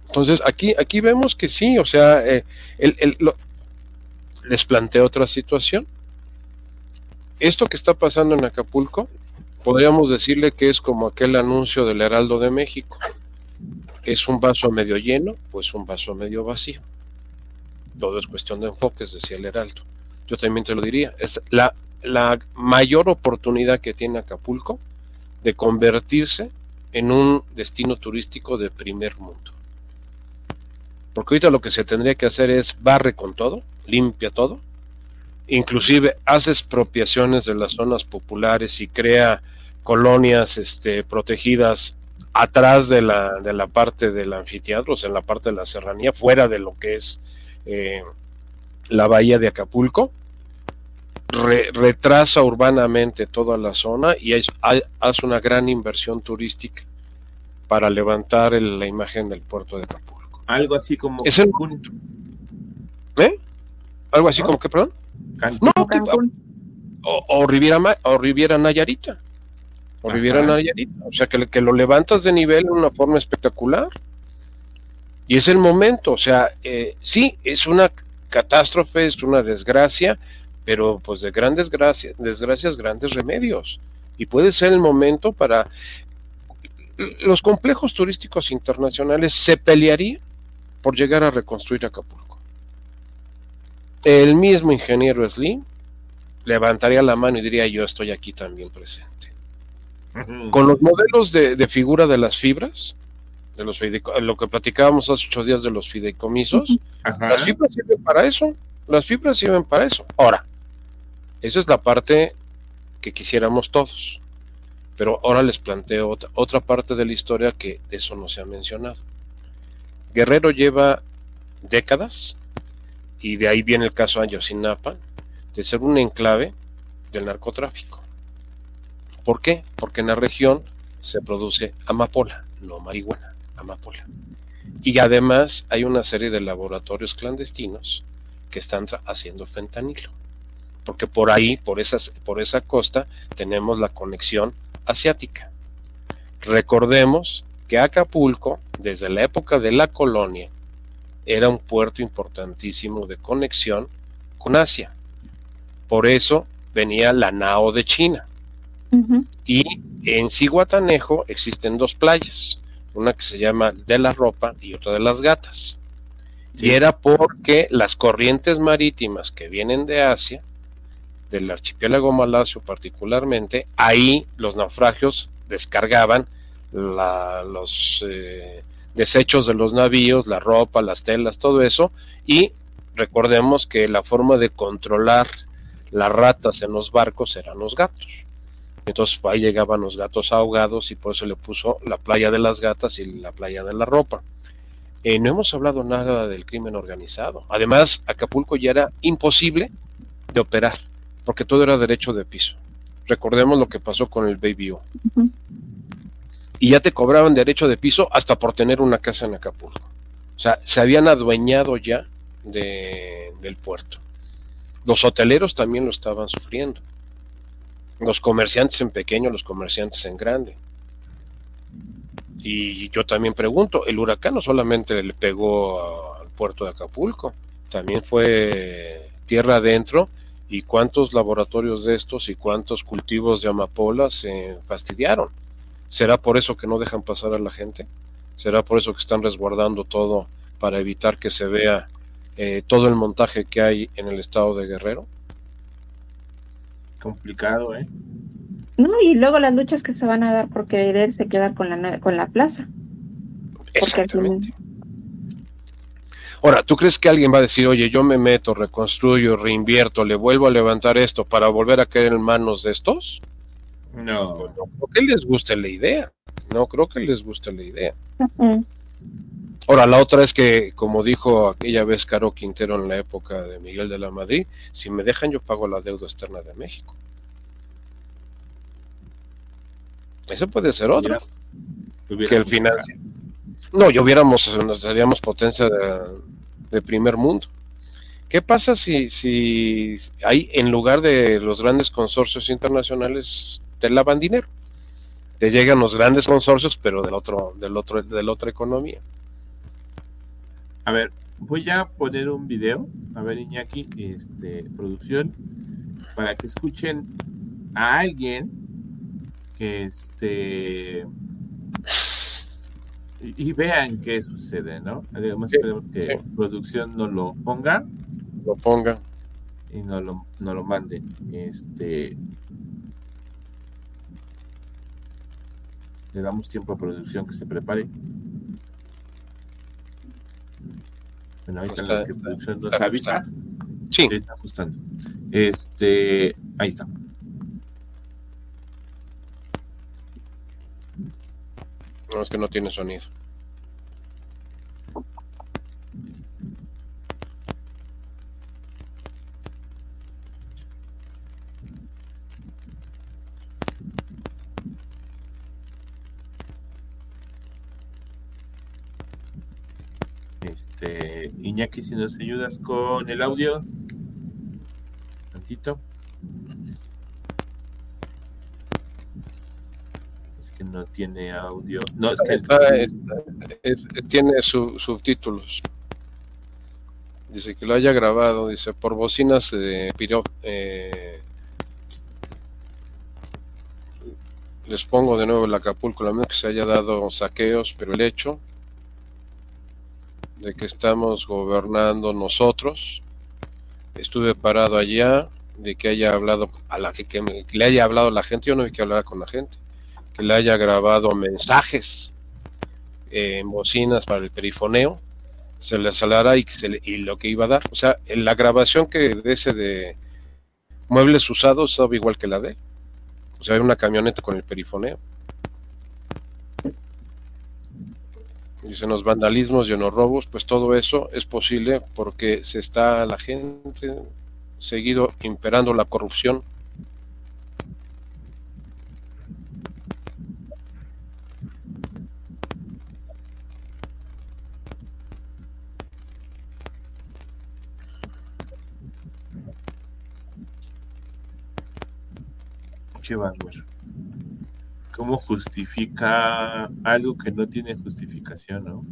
Entonces, aquí, aquí vemos que sí, o sea, eh, el, les planteo otra situación. Esto que está pasando en Acapulco, podríamos decirle que es como aquel anuncio del Heraldo de México. ¿Es un vaso medio lleno pues un vaso medio vacío? Todo es cuestión de enfoques, decía el Heraldo. Yo también te lo diría. Es la la mayor oportunidad que tiene Acapulco de convertirse en un destino turístico de primer mundo. Porque ahorita lo que se tendría que hacer es barre con todo, limpia todo, inclusive hace expropiaciones de las zonas populares y crea colonias este, protegidas atrás de la, de la parte del anfiteatro, o sea, en la parte de la serranía, fuera de lo que es eh, la bahía de Acapulco, retrasa urbanamente toda la zona y hace una gran inversión turística para levantar la imagen del puerto de Acapulco. Algo así como ¿Es ¿Eh? Algo así como que, perdón. No, o, Riviera, o Riviera Nayarita. O Riviera Nayarita. O sea, que, que lo levantas de nivel de una forma espectacular. Y es el momento. O sea, eh, sí, es una catástrofe, es una desgracia, pero pues de grandes gracias, desgracias, grandes remedios. Y puede ser el momento para los complejos turísticos internacionales se pelearían por llegar a reconstruir Acapulco. El mismo ingeniero Slim levantaría la mano y diría yo estoy aquí también presente. Con los modelos de, figura de las fibras, de los lo que platicábamos hace ocho días de los fideicomisos, las fibras sirven para eso, las fibras sirven para eso. Ahora, esa es la parte que quisiéramos todos. Pero ahora les planteo otra, parte de la historia que de eso no se ha mencionado. Guerrero lleva décadas, y de ahí viene el caso Ayotzinapa, de ser un enclave del narcotráfico. ¿Por qué? Porque en la región se produce amapola, no marihuana, amapola. Y además hay una serie de laboratorios clandestinos que están haciendo fentanilo. Porque por ahí, por, esas, por esa costa, tenemos la conexión asiática. Recordemos que Acapulco, desde la época de la colonia, era un puerto importantísimo de conexión con Asia. Por eso venía la Nao de China. Y en Ciguatanejo existen dos playas, una que se llama de la ropa y otra de las gatas. Y era porque las corrientes marítimas que vienen de Asia, del archipiélago malasio particularmente, ahí los naufragios descargaban los eh, desechos de los navíos, la ropa, las telas, todo eso, y recordemos que la forma de controlar las ratas en los barcos eran los gatos. Entonces ahí llegaban los gatos ahogados y por eso le puso la playa de las gatas y la playa de la ropa. Eh, no hemos hablado nada del crimen organizado. Además, Acapulco ya era imposible de operar, porque todo era derecho de piso. Recordemos lo que pasó con el Baby O. Y ya te cobraban derecho de piso hasta por tener una casa en Acapulco. O sea, se habían adueñado ya del puerto. Los hoteleros también lo estaban sufriendo los comerciantes en pequeño, los comerciantes en grande. Y yo también pregunto, el huracán no solamente le pegó al puerto de Acapulco, también fue tierra adentro y cuántos laboratorios de estos y cuántos cultivos de amapolas se fastidiaron. ¿Será por eso que no dejan pasar a la gente? ¿Será por eso que están resguardando todo para evitar que se vea eh, todo el montaje que hay en el estado de Guerrero? complicado, ¿eh? No, y luego las luchas que se van a dar por quererse quedar con la, con la plaza. Exactamente. Ahora, ¿tú crees que alguien va a decir, oye, yo me meto, reconstruyo, reinvierto, le vuelvo a levantar esto para volver a caer en manos de estos? No. No creo que les guste la idea. No creo que les guste la idea. Ahora, la otra es que, como dijo aquella vez Caro Quintero en la época de Miguel de la Madrid, si me dejan yo pago la deuda externa de México. Eso puede ser otro. que el financie. No, yo hubiéramos, nos seríamos potencia de, primer mundo. ¿Qué pasa si, si hay, en lugar de los grandes consorcios internacionales, te lavan dinero? Te llegan los grandes consorcios, pero del otro, del otro, de la otra economía. A ver, voy a poner un video, a ver Iñaki, este, producción, para que escuchen a alguien que este y, vean qué sucede, ¿no? Además espero que producción no lo ponga. Lo ponga. Y no lo, no lo mande. Este le damos tiempo a producción que se prepare. Bueno, ahí está, la producción nos avisa. Sí. Se está ajustando. Este, ahí está. Es que no tiene sonido. Este, Iñaki, si nos ayudas con el audio. Tantito. Es que no tiene audio. No, es que tiene subtítulos. Dice que lo haya grabado, dice, por bocinas de piro, eh, les pongo de nuevo el Acapulco, la menos que se haya dado saqueos, pero el hecho de que estamos gobernando nosotros. Estuve parado allá, de que haya hablado a la que, le haya hablado a la gente, yo no vi que hablar con la gente, que le haya grabado mensajes en bocinas para el perifoneo, se le salará y, y lo que iba a dar. O sea, en la grabación que de ese de muebles usados sabe igual que la de O sea, una camioneta con el perifoneo. Dicen los vandalismos y los robos, pues todo eso es posible porque se está la gente seguido imperando la corrupción ¿Cómo justifica algo que no tiene justificación, no?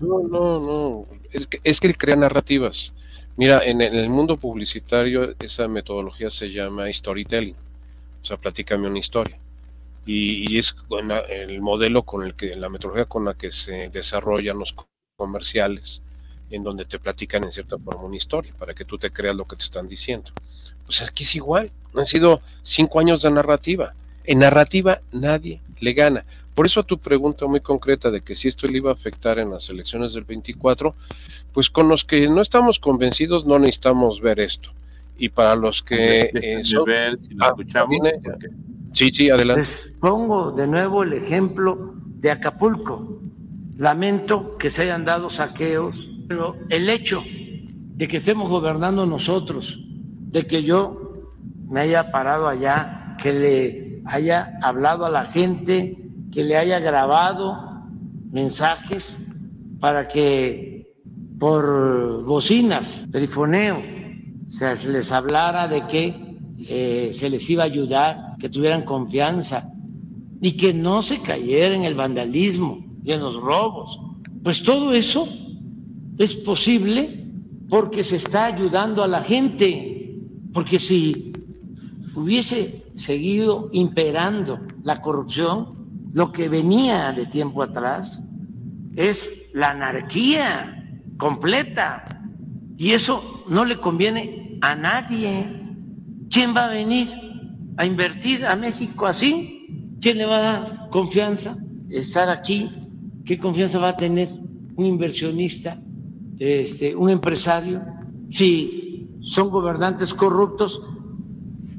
No, no, no. Es que, es que él crea narrativas. Mira, en, el mundo publicitario esa metodología se llama storytelling. O sea, platícame una historia. Y, y es el modelo con el que, la metodología con la que se desarrollan los comerciales, en donde te platican en cierta forma una historia, para que tú te creas lo que te están diciendo. Pues aquí es igual. Han sido cinco años de narrativa. En narrativa nadie le gana. Por eso a tu pregunta muy concreta de que si esto le iba a afectar en las elecciones del 24, pues con los que no estamos convencidos no necesitamos ver esto. Y para los que... Eh, ver si lo ah, escuchamos. Sí, sí, adelante. Les pongo de nuevo el ejemplo de Acapulco. Lamento que se hayan dado saqueos, pero el hecho de que estemos gobernando nosotros de que yo me haya parado allá, que le haya hablado a la gente, que le haya grabado mensajes para que por bocinas, perifoneo, se les hablara de que eh, se les iba a ayudar, que tuvieran confianza y que no se cayera en el vandalismo y en los robos. Pues todo eso es posible porque se está ayudando a la gente. Porque si hubiese seguido imperando la corrupción, lo que venía de tiempo atrás es la anarquía completa. Y eso no le conviene a nadie. ¿Quién va a venir a invertir a México así? ¿Quién le va a dar confianza estar aquí? ¿Qué confianza va a tener un inversionista, este, un empresario? Si son gobernantes corruptos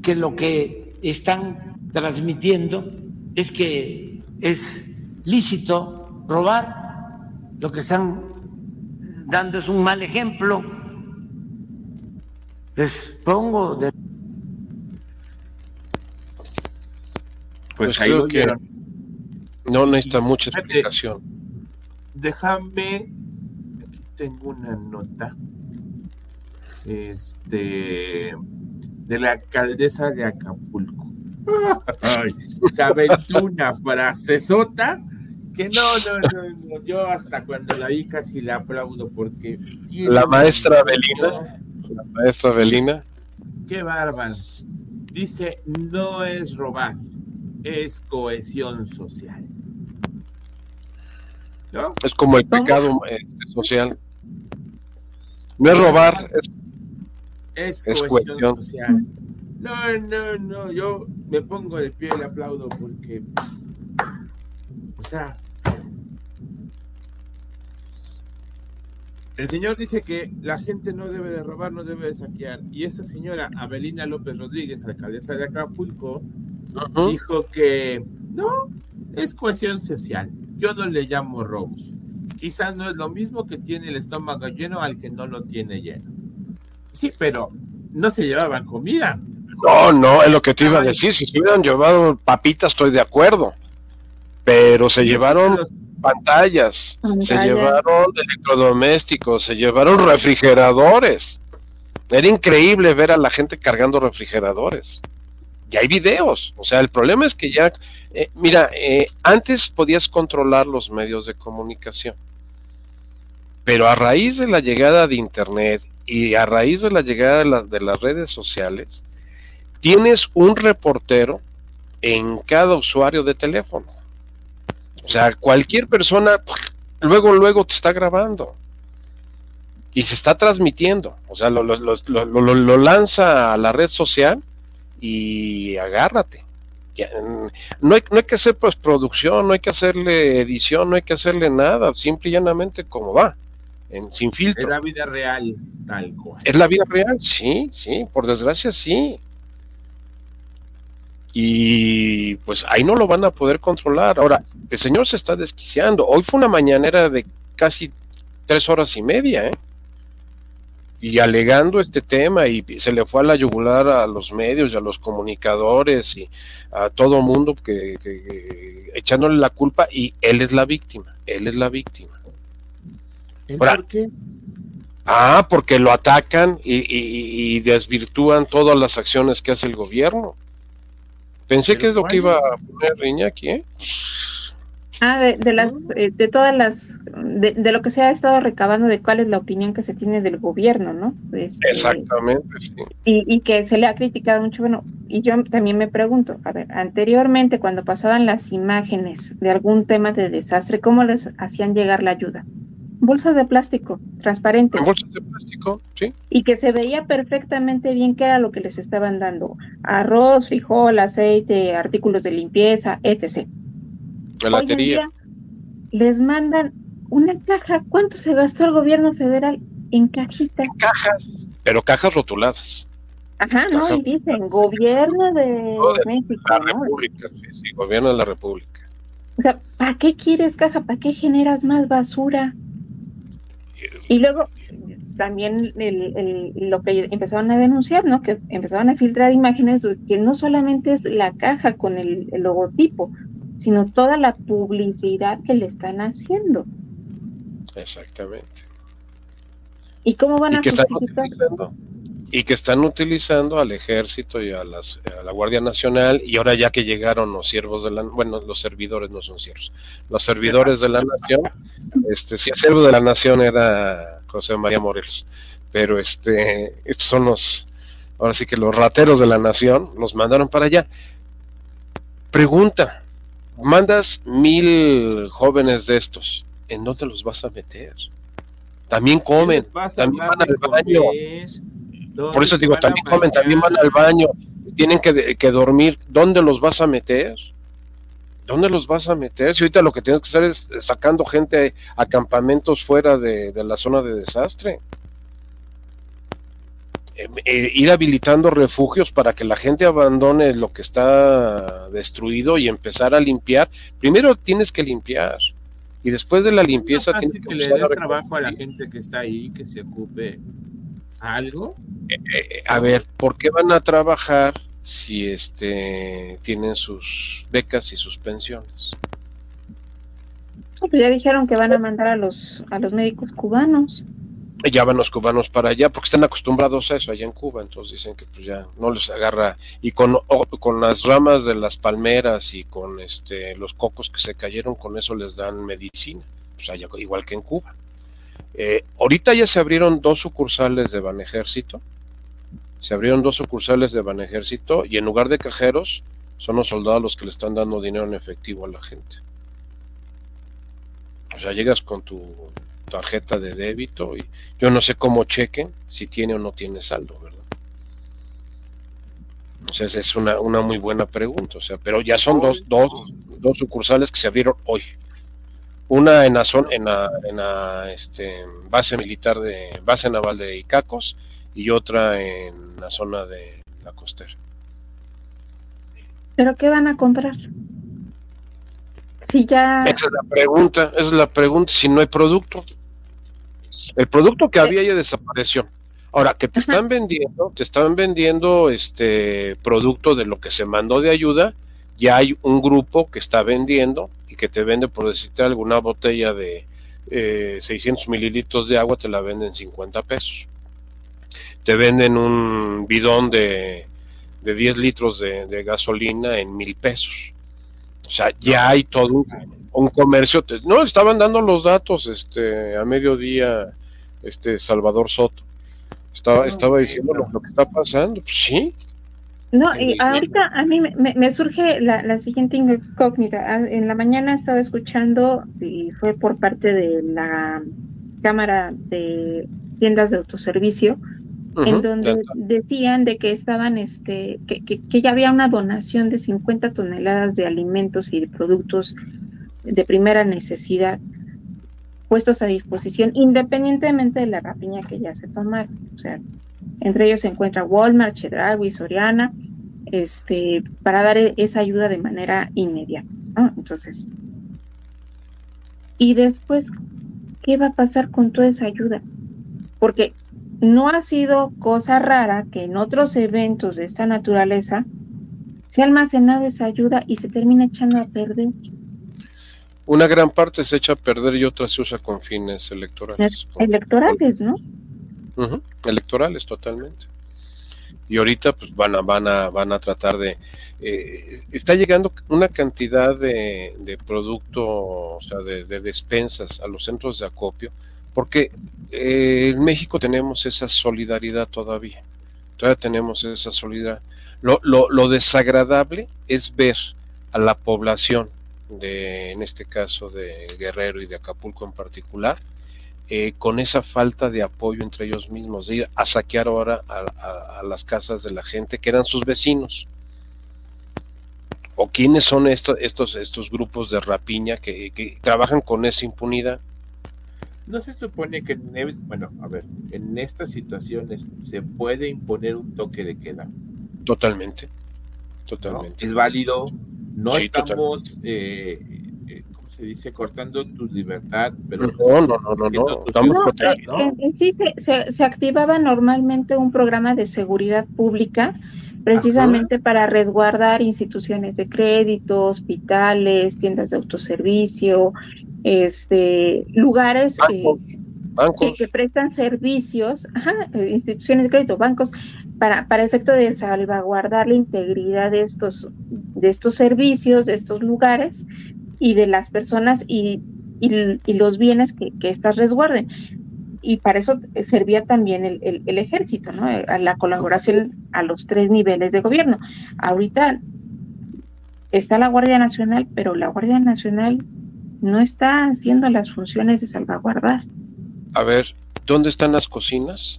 que lo que están transmitiendo es que es lícito robar, lo que están dando es un mal ejemplo. Les pongo de... Pues, pues ahí lo que no necesita mucha explicación. Déjame, aquí tengo una nota este, de la alcaldesa de Acapulco. Ay, se aventó una frasezota que no, no, no, yo hasta cuando la vi casi la aplaudo porque... La maestra Belina, la maestra Belina. Qué bárbaro. Dice, no es robar, es cohesión social. ¿No? Es como el pecado este, social. No es robar, es es, cuestión social. No, no, no, yo me pongo de pie y aplaudo porque, o sea, el señor dice que la gente no debe de robar, no debe de saquear. Y esta señora, Abelina López Rodríguez, alcaldesa de Acapulco, dijo que no, es cuestión social. Yo no le llamo robos. Quizás no es lo mismo que tiene el estómago lleno al que no lo tiene lleno. Sí, pero no se llevaban comida. No, no, es lo que te iba a decir. Si se hubieran llevado papitas, estoy de acuerdo. Pero se llevaron pantallas, se llevaron electrodomésticos, se llevaron refrigeradores. Era increíble ver a la gente cargando refrigeradores. Y hay videos. O sea, el problema es que ya, eh, mira, eh, antes podías controlar los medios de comunicación. Pero a raíz de la llegada de Internet y a raíz de la llegada de, las redes sociales, tienes un reportero en cada usuario de teléfono. O sea, cualquier persona luego, luego te está grabando y se está transmitiendo. O sea, lo, lo, lanza a la red social y agárrate. No hay, no hay que hacer pues producción, no hay que hacerle edición, no hay que hacerle nada, simple y llanamente como va sin filtro. Es la vida real, tal cual. Es la vida real, sí, sí, por desgracia sí. Y pues ahí no lo van a poder controlar. Ahora, el señor se está desquiciando. Hoy fue una mañanera de casi tres horas y media, ¿eh? y alegando este tema y se le fue a la yugular a los medios y a los comunicadores y a todo mundo que, echándole la culpa y él es la víctima, él es la víctima. ¿Por qué? Ah, porque lo atacan y, desvirtúan todas las acciones que hace el gobierno. Pensé que es lo que iba a poner Iñaki, ¿eh? Ah, de, las, eh, de todas las, de, lo que se ha estado recabando de cuál es la opinión que se tiene del gobierno, ¿no? Este, Exactamente, sí. Y, y, que se le ha criticado mucho, bueno, y yo también me pregunto, a ver, anteriormente cuando pasaban las imágenes de algún tema de desastre, ¿cómo les hacían llegar la ayuda? Bolsas de plástico, transparentes. Bolsas de plástico, sí. Y que se veía perfectamente bien qué era lo que les estaban dando. Arroz, frijol, aceite, artículos de limpieza, etc les mandan una caja. ¿Cuánto se gastó el gobierno federal en cajitas? cajas, pero cajas rotuladas. Ajá, ¿no? Y dicen gobierno de, México. La República, sí, gobierno de la República. O sea, ¿para qué quieres caja? ¿Para qué generas más basura? Y luego también lo que empezaron a denunciar, ¿no? Que empezaron a filtrar imágenes que no solamente es la caja con el logotipo, sino toda la publicidad que le están haciendo. Exactamente. ¿Y cómo van a justificar? Y que están utilizando al ejército y a, las, a la Guardia Nacional y ahora ya que llegaron los siervos de la bueno los servidores no son siervos los servidores de la nación este si el siervo de la nación era José María Morelos pero este estos son los ahora sí que los rateros de la nación los mandaron para allá pregunta mandas mil jóvenes de estos, ¿en dónde los vas a meter? También comen, también van al baño. Por eso digo, también comen, también van al baño, tienen que, que, dormir. ¿Dónde los vas a meter? ¿Dónde los vas a meter? Si ahorita lo que tienes que hacer es sacando gente a campamentos fuera de la zona de desastre. Eh, eh, ir habilitando refugios para que la gente abandone lo que está destruido y empezar a limpiar. Primero tienes que limpiar y después de la limpieza tienes que, le des trabajo a la gente que está ahí, que se ocupe algo. Eh, a ver, ¿por qué van a trabajar si este tienen sus becas y sus pensiones? Pues ya dijeron que van a mandar a los a los médicos cubanos ya van los cubanos para allá porque están acostumbrados a eso allá en Cuba, entonces dicen que pues ya no les agarra y con, con las ramas de las palmeras y con este los cocos que se cayeron con eso les dan medicina, pues allá, igual que en Cuba. Eh, ahorita ya se abrieron dos sucursales de Banejército, se abrieron dos sucursales de Banejército y en lugar de cajeros son los soldados los que le están dando dinero en efectivo a la gente. O sea, llegas con tu tarjeta de débito y yo no sé cómo chequen si tiene o no tiene saldo, ¿verdad? Entonces es una, una muy buena pregunta, o sea, pero ya son dos, dos, dos sucursales que se abrieron hoy. Una en la zona, en la, en la este, base militar de, base naval de Icacos y otra en la zona de la costera. ¿Pero qué van a comprar? Si ya... Esa es la pregunta, esa es la pregunta, si no hay producto. El producto que había ya desapareció. Ahora, que te están vendiendo, te están vendiendo este producto de lo que se mandó de ayuda, ya hay un grupo que está vendiendo y que te vende, por decirte alguna botella de 600 eh, mililitros de agua, te la venden 50 pesos. Te venden un bidón de, de 10 litros de, de gasolina en mil pesos. O sea, ya hay todo un, un comercio, no, estaban dando los datos este a mediodía este Salvador Soto. Estaba, estaba diciendo lo, que está pasando, pues sí. No, y ahorita a mí me, surge la, siguiente incógnita. Ah, en la mañana estaba escuchando y fue por parte de la Cámara de Tiendas de Autoservicio, en donde decían de que estaban, este, que, que, que, ya había una donación de 50 toneladas de alimentos y de productos de primera necesidad puestos a disposición independientemente de la rapiña que ya se tomaron. O sea, entre ellos se encuentra Walmart, Chedraui, Soriana, este, para dar e-, esa ayuda de manera inmediata. Entonces, y después, ¿qué va a pasar con toda esa ayuda? Porque no ha sido cosa rara que en otros eventos de esta naturaleza se ha almacenado esa ayuda y se termina echando a perder. Una gran parte se echa a perder y otra se usa con fines electorales. electorales, ¿no? Electorales, totalmente. Y ahorita pues van a, van a, van a tratar de... Eh, está llegando una cantidad de, de producto, o sea, de, despensas a los centros de acopio, porque eh, en México tenemos esa solidaridad todavía. Todavía tenemos esa solidaridad. Lo, lo, lo desagradable es ver a la población de, en este caso de Guerrero y de Acapulco en particular, eh, con esa falta de apoyo entre ellos mismos, de ir a saquear ahora a, las casas de la gente que eran sus vecinos. ¿O quiénes son estos, estos, estos grupos de rapiña que, trabajan con esa impunidad? No se supone que, bueno, a ver, en estas situaciones se puede imponer un toque de queda. Totalmente, totalmente. Es válido, no estamos, eh, eh, ¿cómo se dice? Cortando tu libertad, pero... No, no, no, no, no. Estamos eh, sí, se, se, activaba normalmente un programa de seguridad pública precisamente para resguardar instituciones de crédito, hospitales, tiendas de autoservicio, este, lugares que, prestan servicios, instituciones de crédito, bancos, para, para efecto de salvaguardar la integridad de estos, de estos servicios, de estos lugares y de las personas y, y, los bienes que, que éstas resguarden. Y para eso servía también el, el, ejército, ¿no? A la colaboración a los tres niveles de gobierno. Ahorita está la Guardia Nacional, pero la Guardia Nacional no está haciendo las funciones de salvaguardar. A ver, ¿dónde están las cocinas?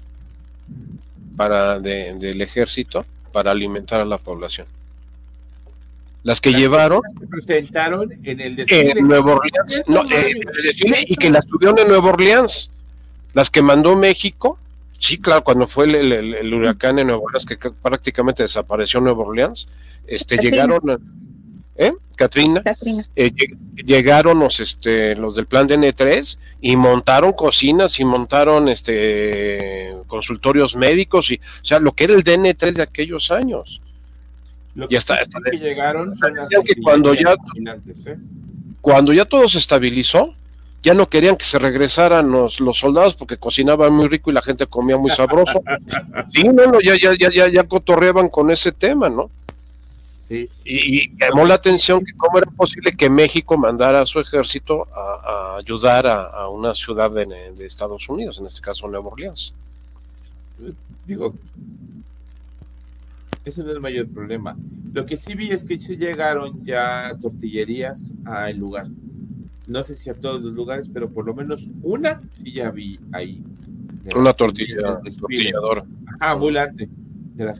para del ejército para alimentar a la población. Las que llevaron presentaron en el desfile en Nueva Orleans, no, eh, y que las tuvieron en Nueva Orleans, las que mandó México, sí, claro, cuando fue el, huracán en Nueva Orleans que prácticamente desapareció Nueva Orleans, este, llegaron ¿eh? Katrina, eh, llegaron los, este, los del plan de N3 y montaron cocinas y montaron este, consultorios médicos y, o sea, lo que era el DN3 de aquellos años. Lo que, hasta, llegaron cuando ya, ¿eh? cuando ya todo se estabilizó, ya no querían que se regresaran los, los soldados porque cocinaban muy rico y la gente comía muy sabroso. sí, no, ya, ya, ya, ya, ya cotorreaban con ese tema, ¿no? Y, llamó la atención que cómo era posible que México mandara a su ejército a, ayudar a, una ciudad de, Estados Unidos, en este caso Nueva Orleans. Digo, ese no es el mayor problema. Lo que sí vi es que se llegaron ya tortillerías al lugar. No sé si a todos los lugares, pero por lo menos una sí ya vi ahí. Una tortilla, tortilladora. ambulante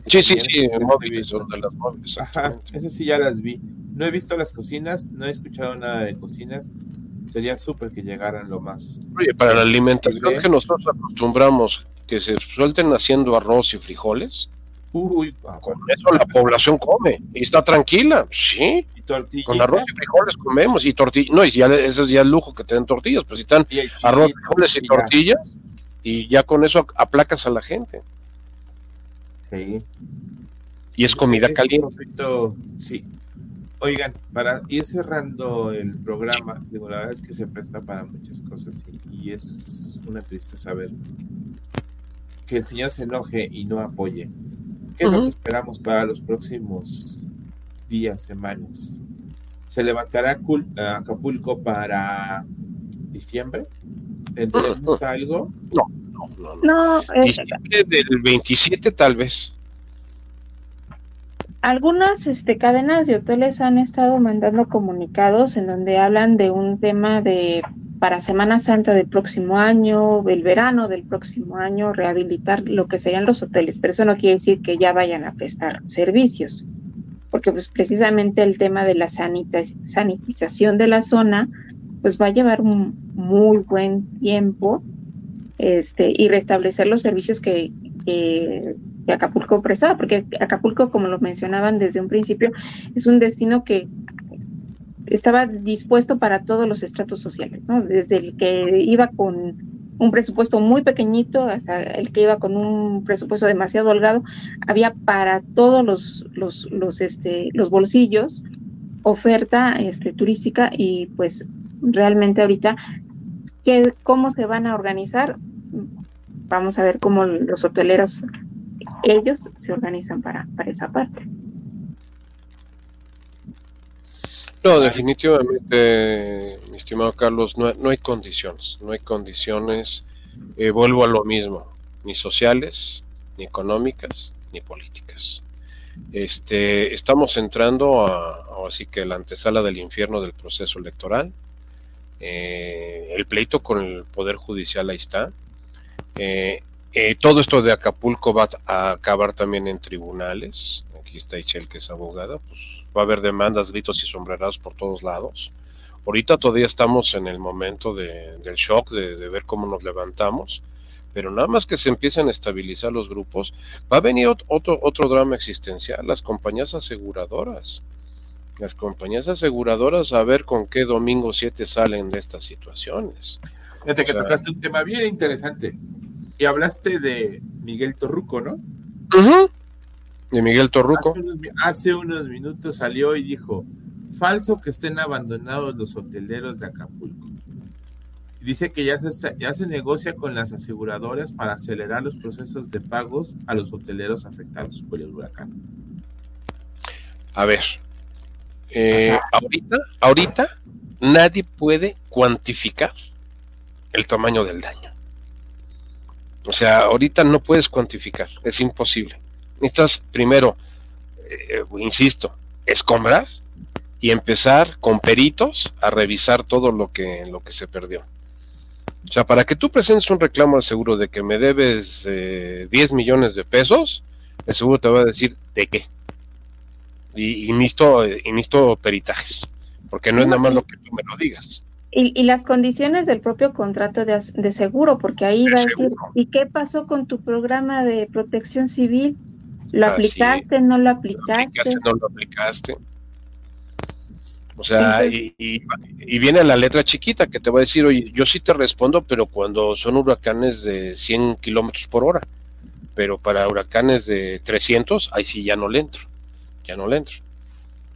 sí, sí, sí, móviles, son de las móviles. Ajá, esas sí ya las vi. No he visto las cocinas, no he escuchado nada de cocinas. Sería súper que llegaran lo más. Oye, para la alimentación que nosotros acostumbramos que se suelten haciendo arroz y frijoles. Uy, con eso la población come y está tranquila, sí. Y con arroz y frijoles comemos y tortillas. No, y ya eso es ya el lujo que te den tortillas, pues si están arroz, frijoles y tortillas y ya con eso aplacas a la gente. Y es comida caliente. Sí. Oigan, para ir cerrando el programa, digo, la verdad es que se presta para muchas cosas y, es una triste saber que el Señor se enoje y no apoye. ¿Qué es lo que esperamos para los próximos días, semanas? ¿Se levantará Acapulco para diciembre? ¿Tendremos algo? No, no, eh, del 27 tal vez. Algunas este, cadenas de hoteles han estado mandando comunicados en donde hablan de un tema de para Semana Santa del próximo año, el verano del próximo año, rehabilitar lo que serían los hoteles, pero eso no quiere decir que ya vayan a prestar servicios, porque pues precisamente el tema de la sanitización de la zona, pues va a llevar un muy buen tiempo este, y restablecer los servicios que, Acapulco prestaba, porque Acapulco, como lo mencionaban desde un principio, es un destino que estaba dispuesto para todos los estratos sociales, ¿no? Desde el que iba con un presupuesto muy pequeñito hasta el que iba con un presupuesto demasiado holgado, había para todos los, los, los, este, los bolsillos oferta este, turística y pues realmente ahorita ¿qué, cómo se van a organizar. Vamos a ver cómo los hoteleros ellos se organizan para, para esa parte. No, definitivamente, mi estimado Carlos, no, no hay condiciones, no hay condiciones, eh, vuelvo a lo mismo, ni sociales, ni económicas, ni políticas. Este, estamos entrando a, así que la antesala del infierno del proceso electoral. Eh, el pleito con el Poder Judicial ahí está. Eh, todo esto de Acapulco va a acabar también en tribunales. Aquí está Ichel, que es abogada, pues va a haber demandas, gritos y sombrerazos por todos lados. Ahorita todavía estamos en el momento de, del shock, de, ver cómo nos levantamos, pero nada más que se empiecen a estabilizar los grupos, va a venir otro, otro drama existencial, las compañías aseguradoras. Las compañías aseguradoras a ver con qué domingo 7 salen de estas situaciones. Fíjate que tocaste un tema bien interesante. Y hablaste de Miguel Torruco, ¿no? De Miguel Torruco. Hace unos, minutos salió y dijo, falso que estén abandonados los hoteleros de Acapulco. dice que ya se, ya se negocia con las aseguradoras para acelerar los procesos de pagos a los hoteleros afectados por el huracán. A ver, eh, ahorita, ahorita nadie puede cuantificar el tamaño del daño. O sea, ahorita no puedes cuantificar, es imposible necesitas primero, eh, insisto, escombrar y empezar con peritos a revisar todo lo que, lo que se perdió. O sea, para que tú presentes un reclamo al seguro de que me debes 10 eh, millones de pesos, el seguro te va a decir de qué. Y, y, necesito, peritajes, porque no es nada más lo que tú me lo digas. Y, las condiciones del propio contrato de, seguro, porque ahí va a decir, ¿y qué pasó con tu programa de protección civil? ¿Lo aplicaste? ¿No lo aplicaste? ¿No lo aplicaste? O sea, y, viene la letra chiquita que te va a decir, oye, yo sí te respondo, pero cuando son huracanes de 100 kilómetros por hora, pero para huracanes de 300, ahí sí ya no le entro, ya no le entro.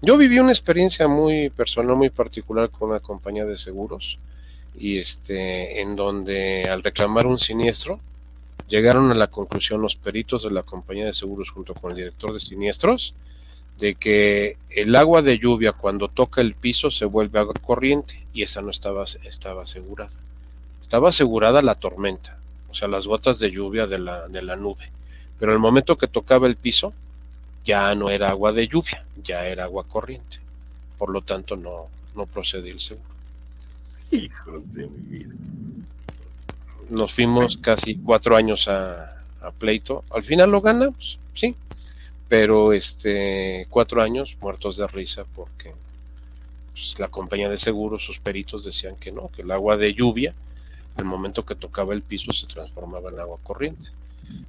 Yo viví una experiencia muy personal, muy particular con una compañía de seguros, y este, en donde al reclamar un siniestro, llegaron a la conclusión los peritos de la compañía de seguros junto con el director de siniestros de que el agua de lluvia cuando toca el piso se vuelve agua corriente y esa no estaba, estaba asegurada. Estaba asegurada la tormenta, o sea, las gotas de lluvia de la, de la nube. Pero el momento que tocaba el piso ya no era agua de lluvia, ya era agua corriente. Por lo tanto no, no procede el seguro. Hijos de mi vida nos fuimos casi cuatro años a, pleito. Al final lo ganamos, sí, pero este cuatro años muertos de risa porque pues, la compañía de seguros, sus peritos decían que no, que el agua de lluvia, al momento que tocaba el piso, se transformaba en agua corriente.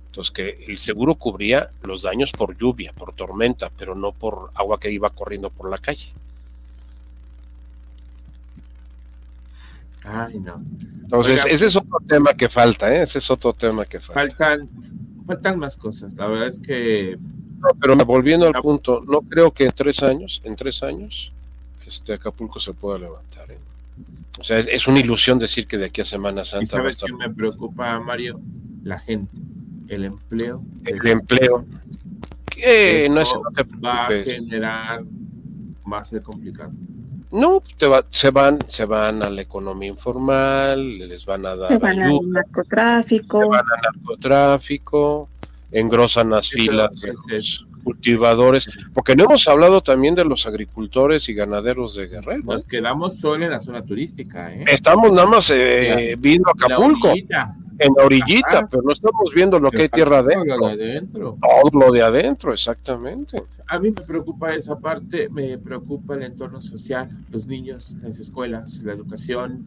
Entonces que el seguro cubría los daños por lluvia, por tormenta, pero no por agua que iba corriendo por la calle. Ay, no. Entonces, ese es otro tema que falta, ¿eh? Ese es otro tema que falta. Faltan, faltan más cosas. La verdad es que. pero volviendo al punto, no creo que en tres años, en tres años, este Acapulco se pueda levantar. ¿eh? O sea, es, una ilusión decir que de aquí a Semana Santa. ¿Y sabes qué me preocupa, Mario? La gente, el empleo. El empleo. Que no es, va a generar, va a ser complicado. No, te va, se van, se van a la economía informal, les van a dar se van al narcotráfico, se van al narcotráfico, engrosan las filas de los cultivadores, porque no hemos hablado también de los agricultores y ganaderos de Guerrero. Nos quedamos solo en la zona turística, ¿eh? Estamos nada más eh, viendo Acapulco en la orillita, pero no estamos viendo lo que hay tierra adentro. Todo lo de adentro, exactamente. A mí me preocupa esa parte, me preocupa el entorno social, los niños, las escuelas, la educación.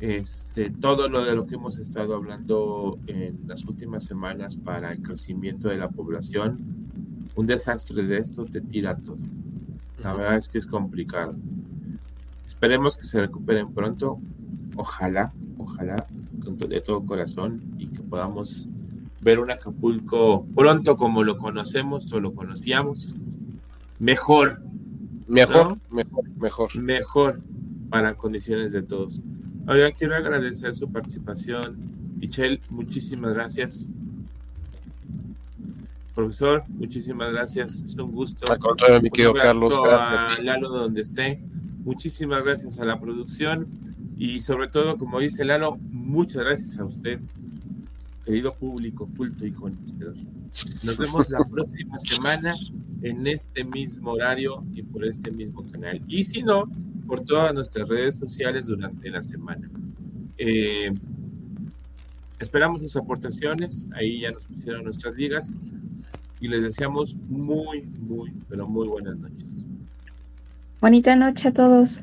este, todo lo de lo que hemos estado hablando en las últimas semanas para el crecimiento de la población, un desastre de esto te tira todo. La verdad es que es complicado. Esperemos que se recuperen pronto. Ojalá, ojalá, con de todo corazón y que podamos ver un Acapulco pronto como lo conocemos o lo conocíamos. Mejor. Mejor, mejor, mejor. Mejor para condiciones de todos. Ahora quiero agradecer su participación. Michelle, muchísimas gracias. Profesor, muchísimas gracias. Es un gusto. Al contrario, mi querido Carlos. Gracias. A Lalo donde esté. Muchísimas gracias a la producción y sobre todo, como dice Lalo, muchas gracias a usted, querido público, culto y conocedor. Nos vemos la próxima semana en este mismo horario y por este mismo canal. Y si no, por todas nuestras redes sociales durante la semana. Eh, esperamos sus aportaciones, ahí ya nos pusieron nuestras ligas y les deseamos muy, muy, pero muy buenas noches. Bonita noche a todos.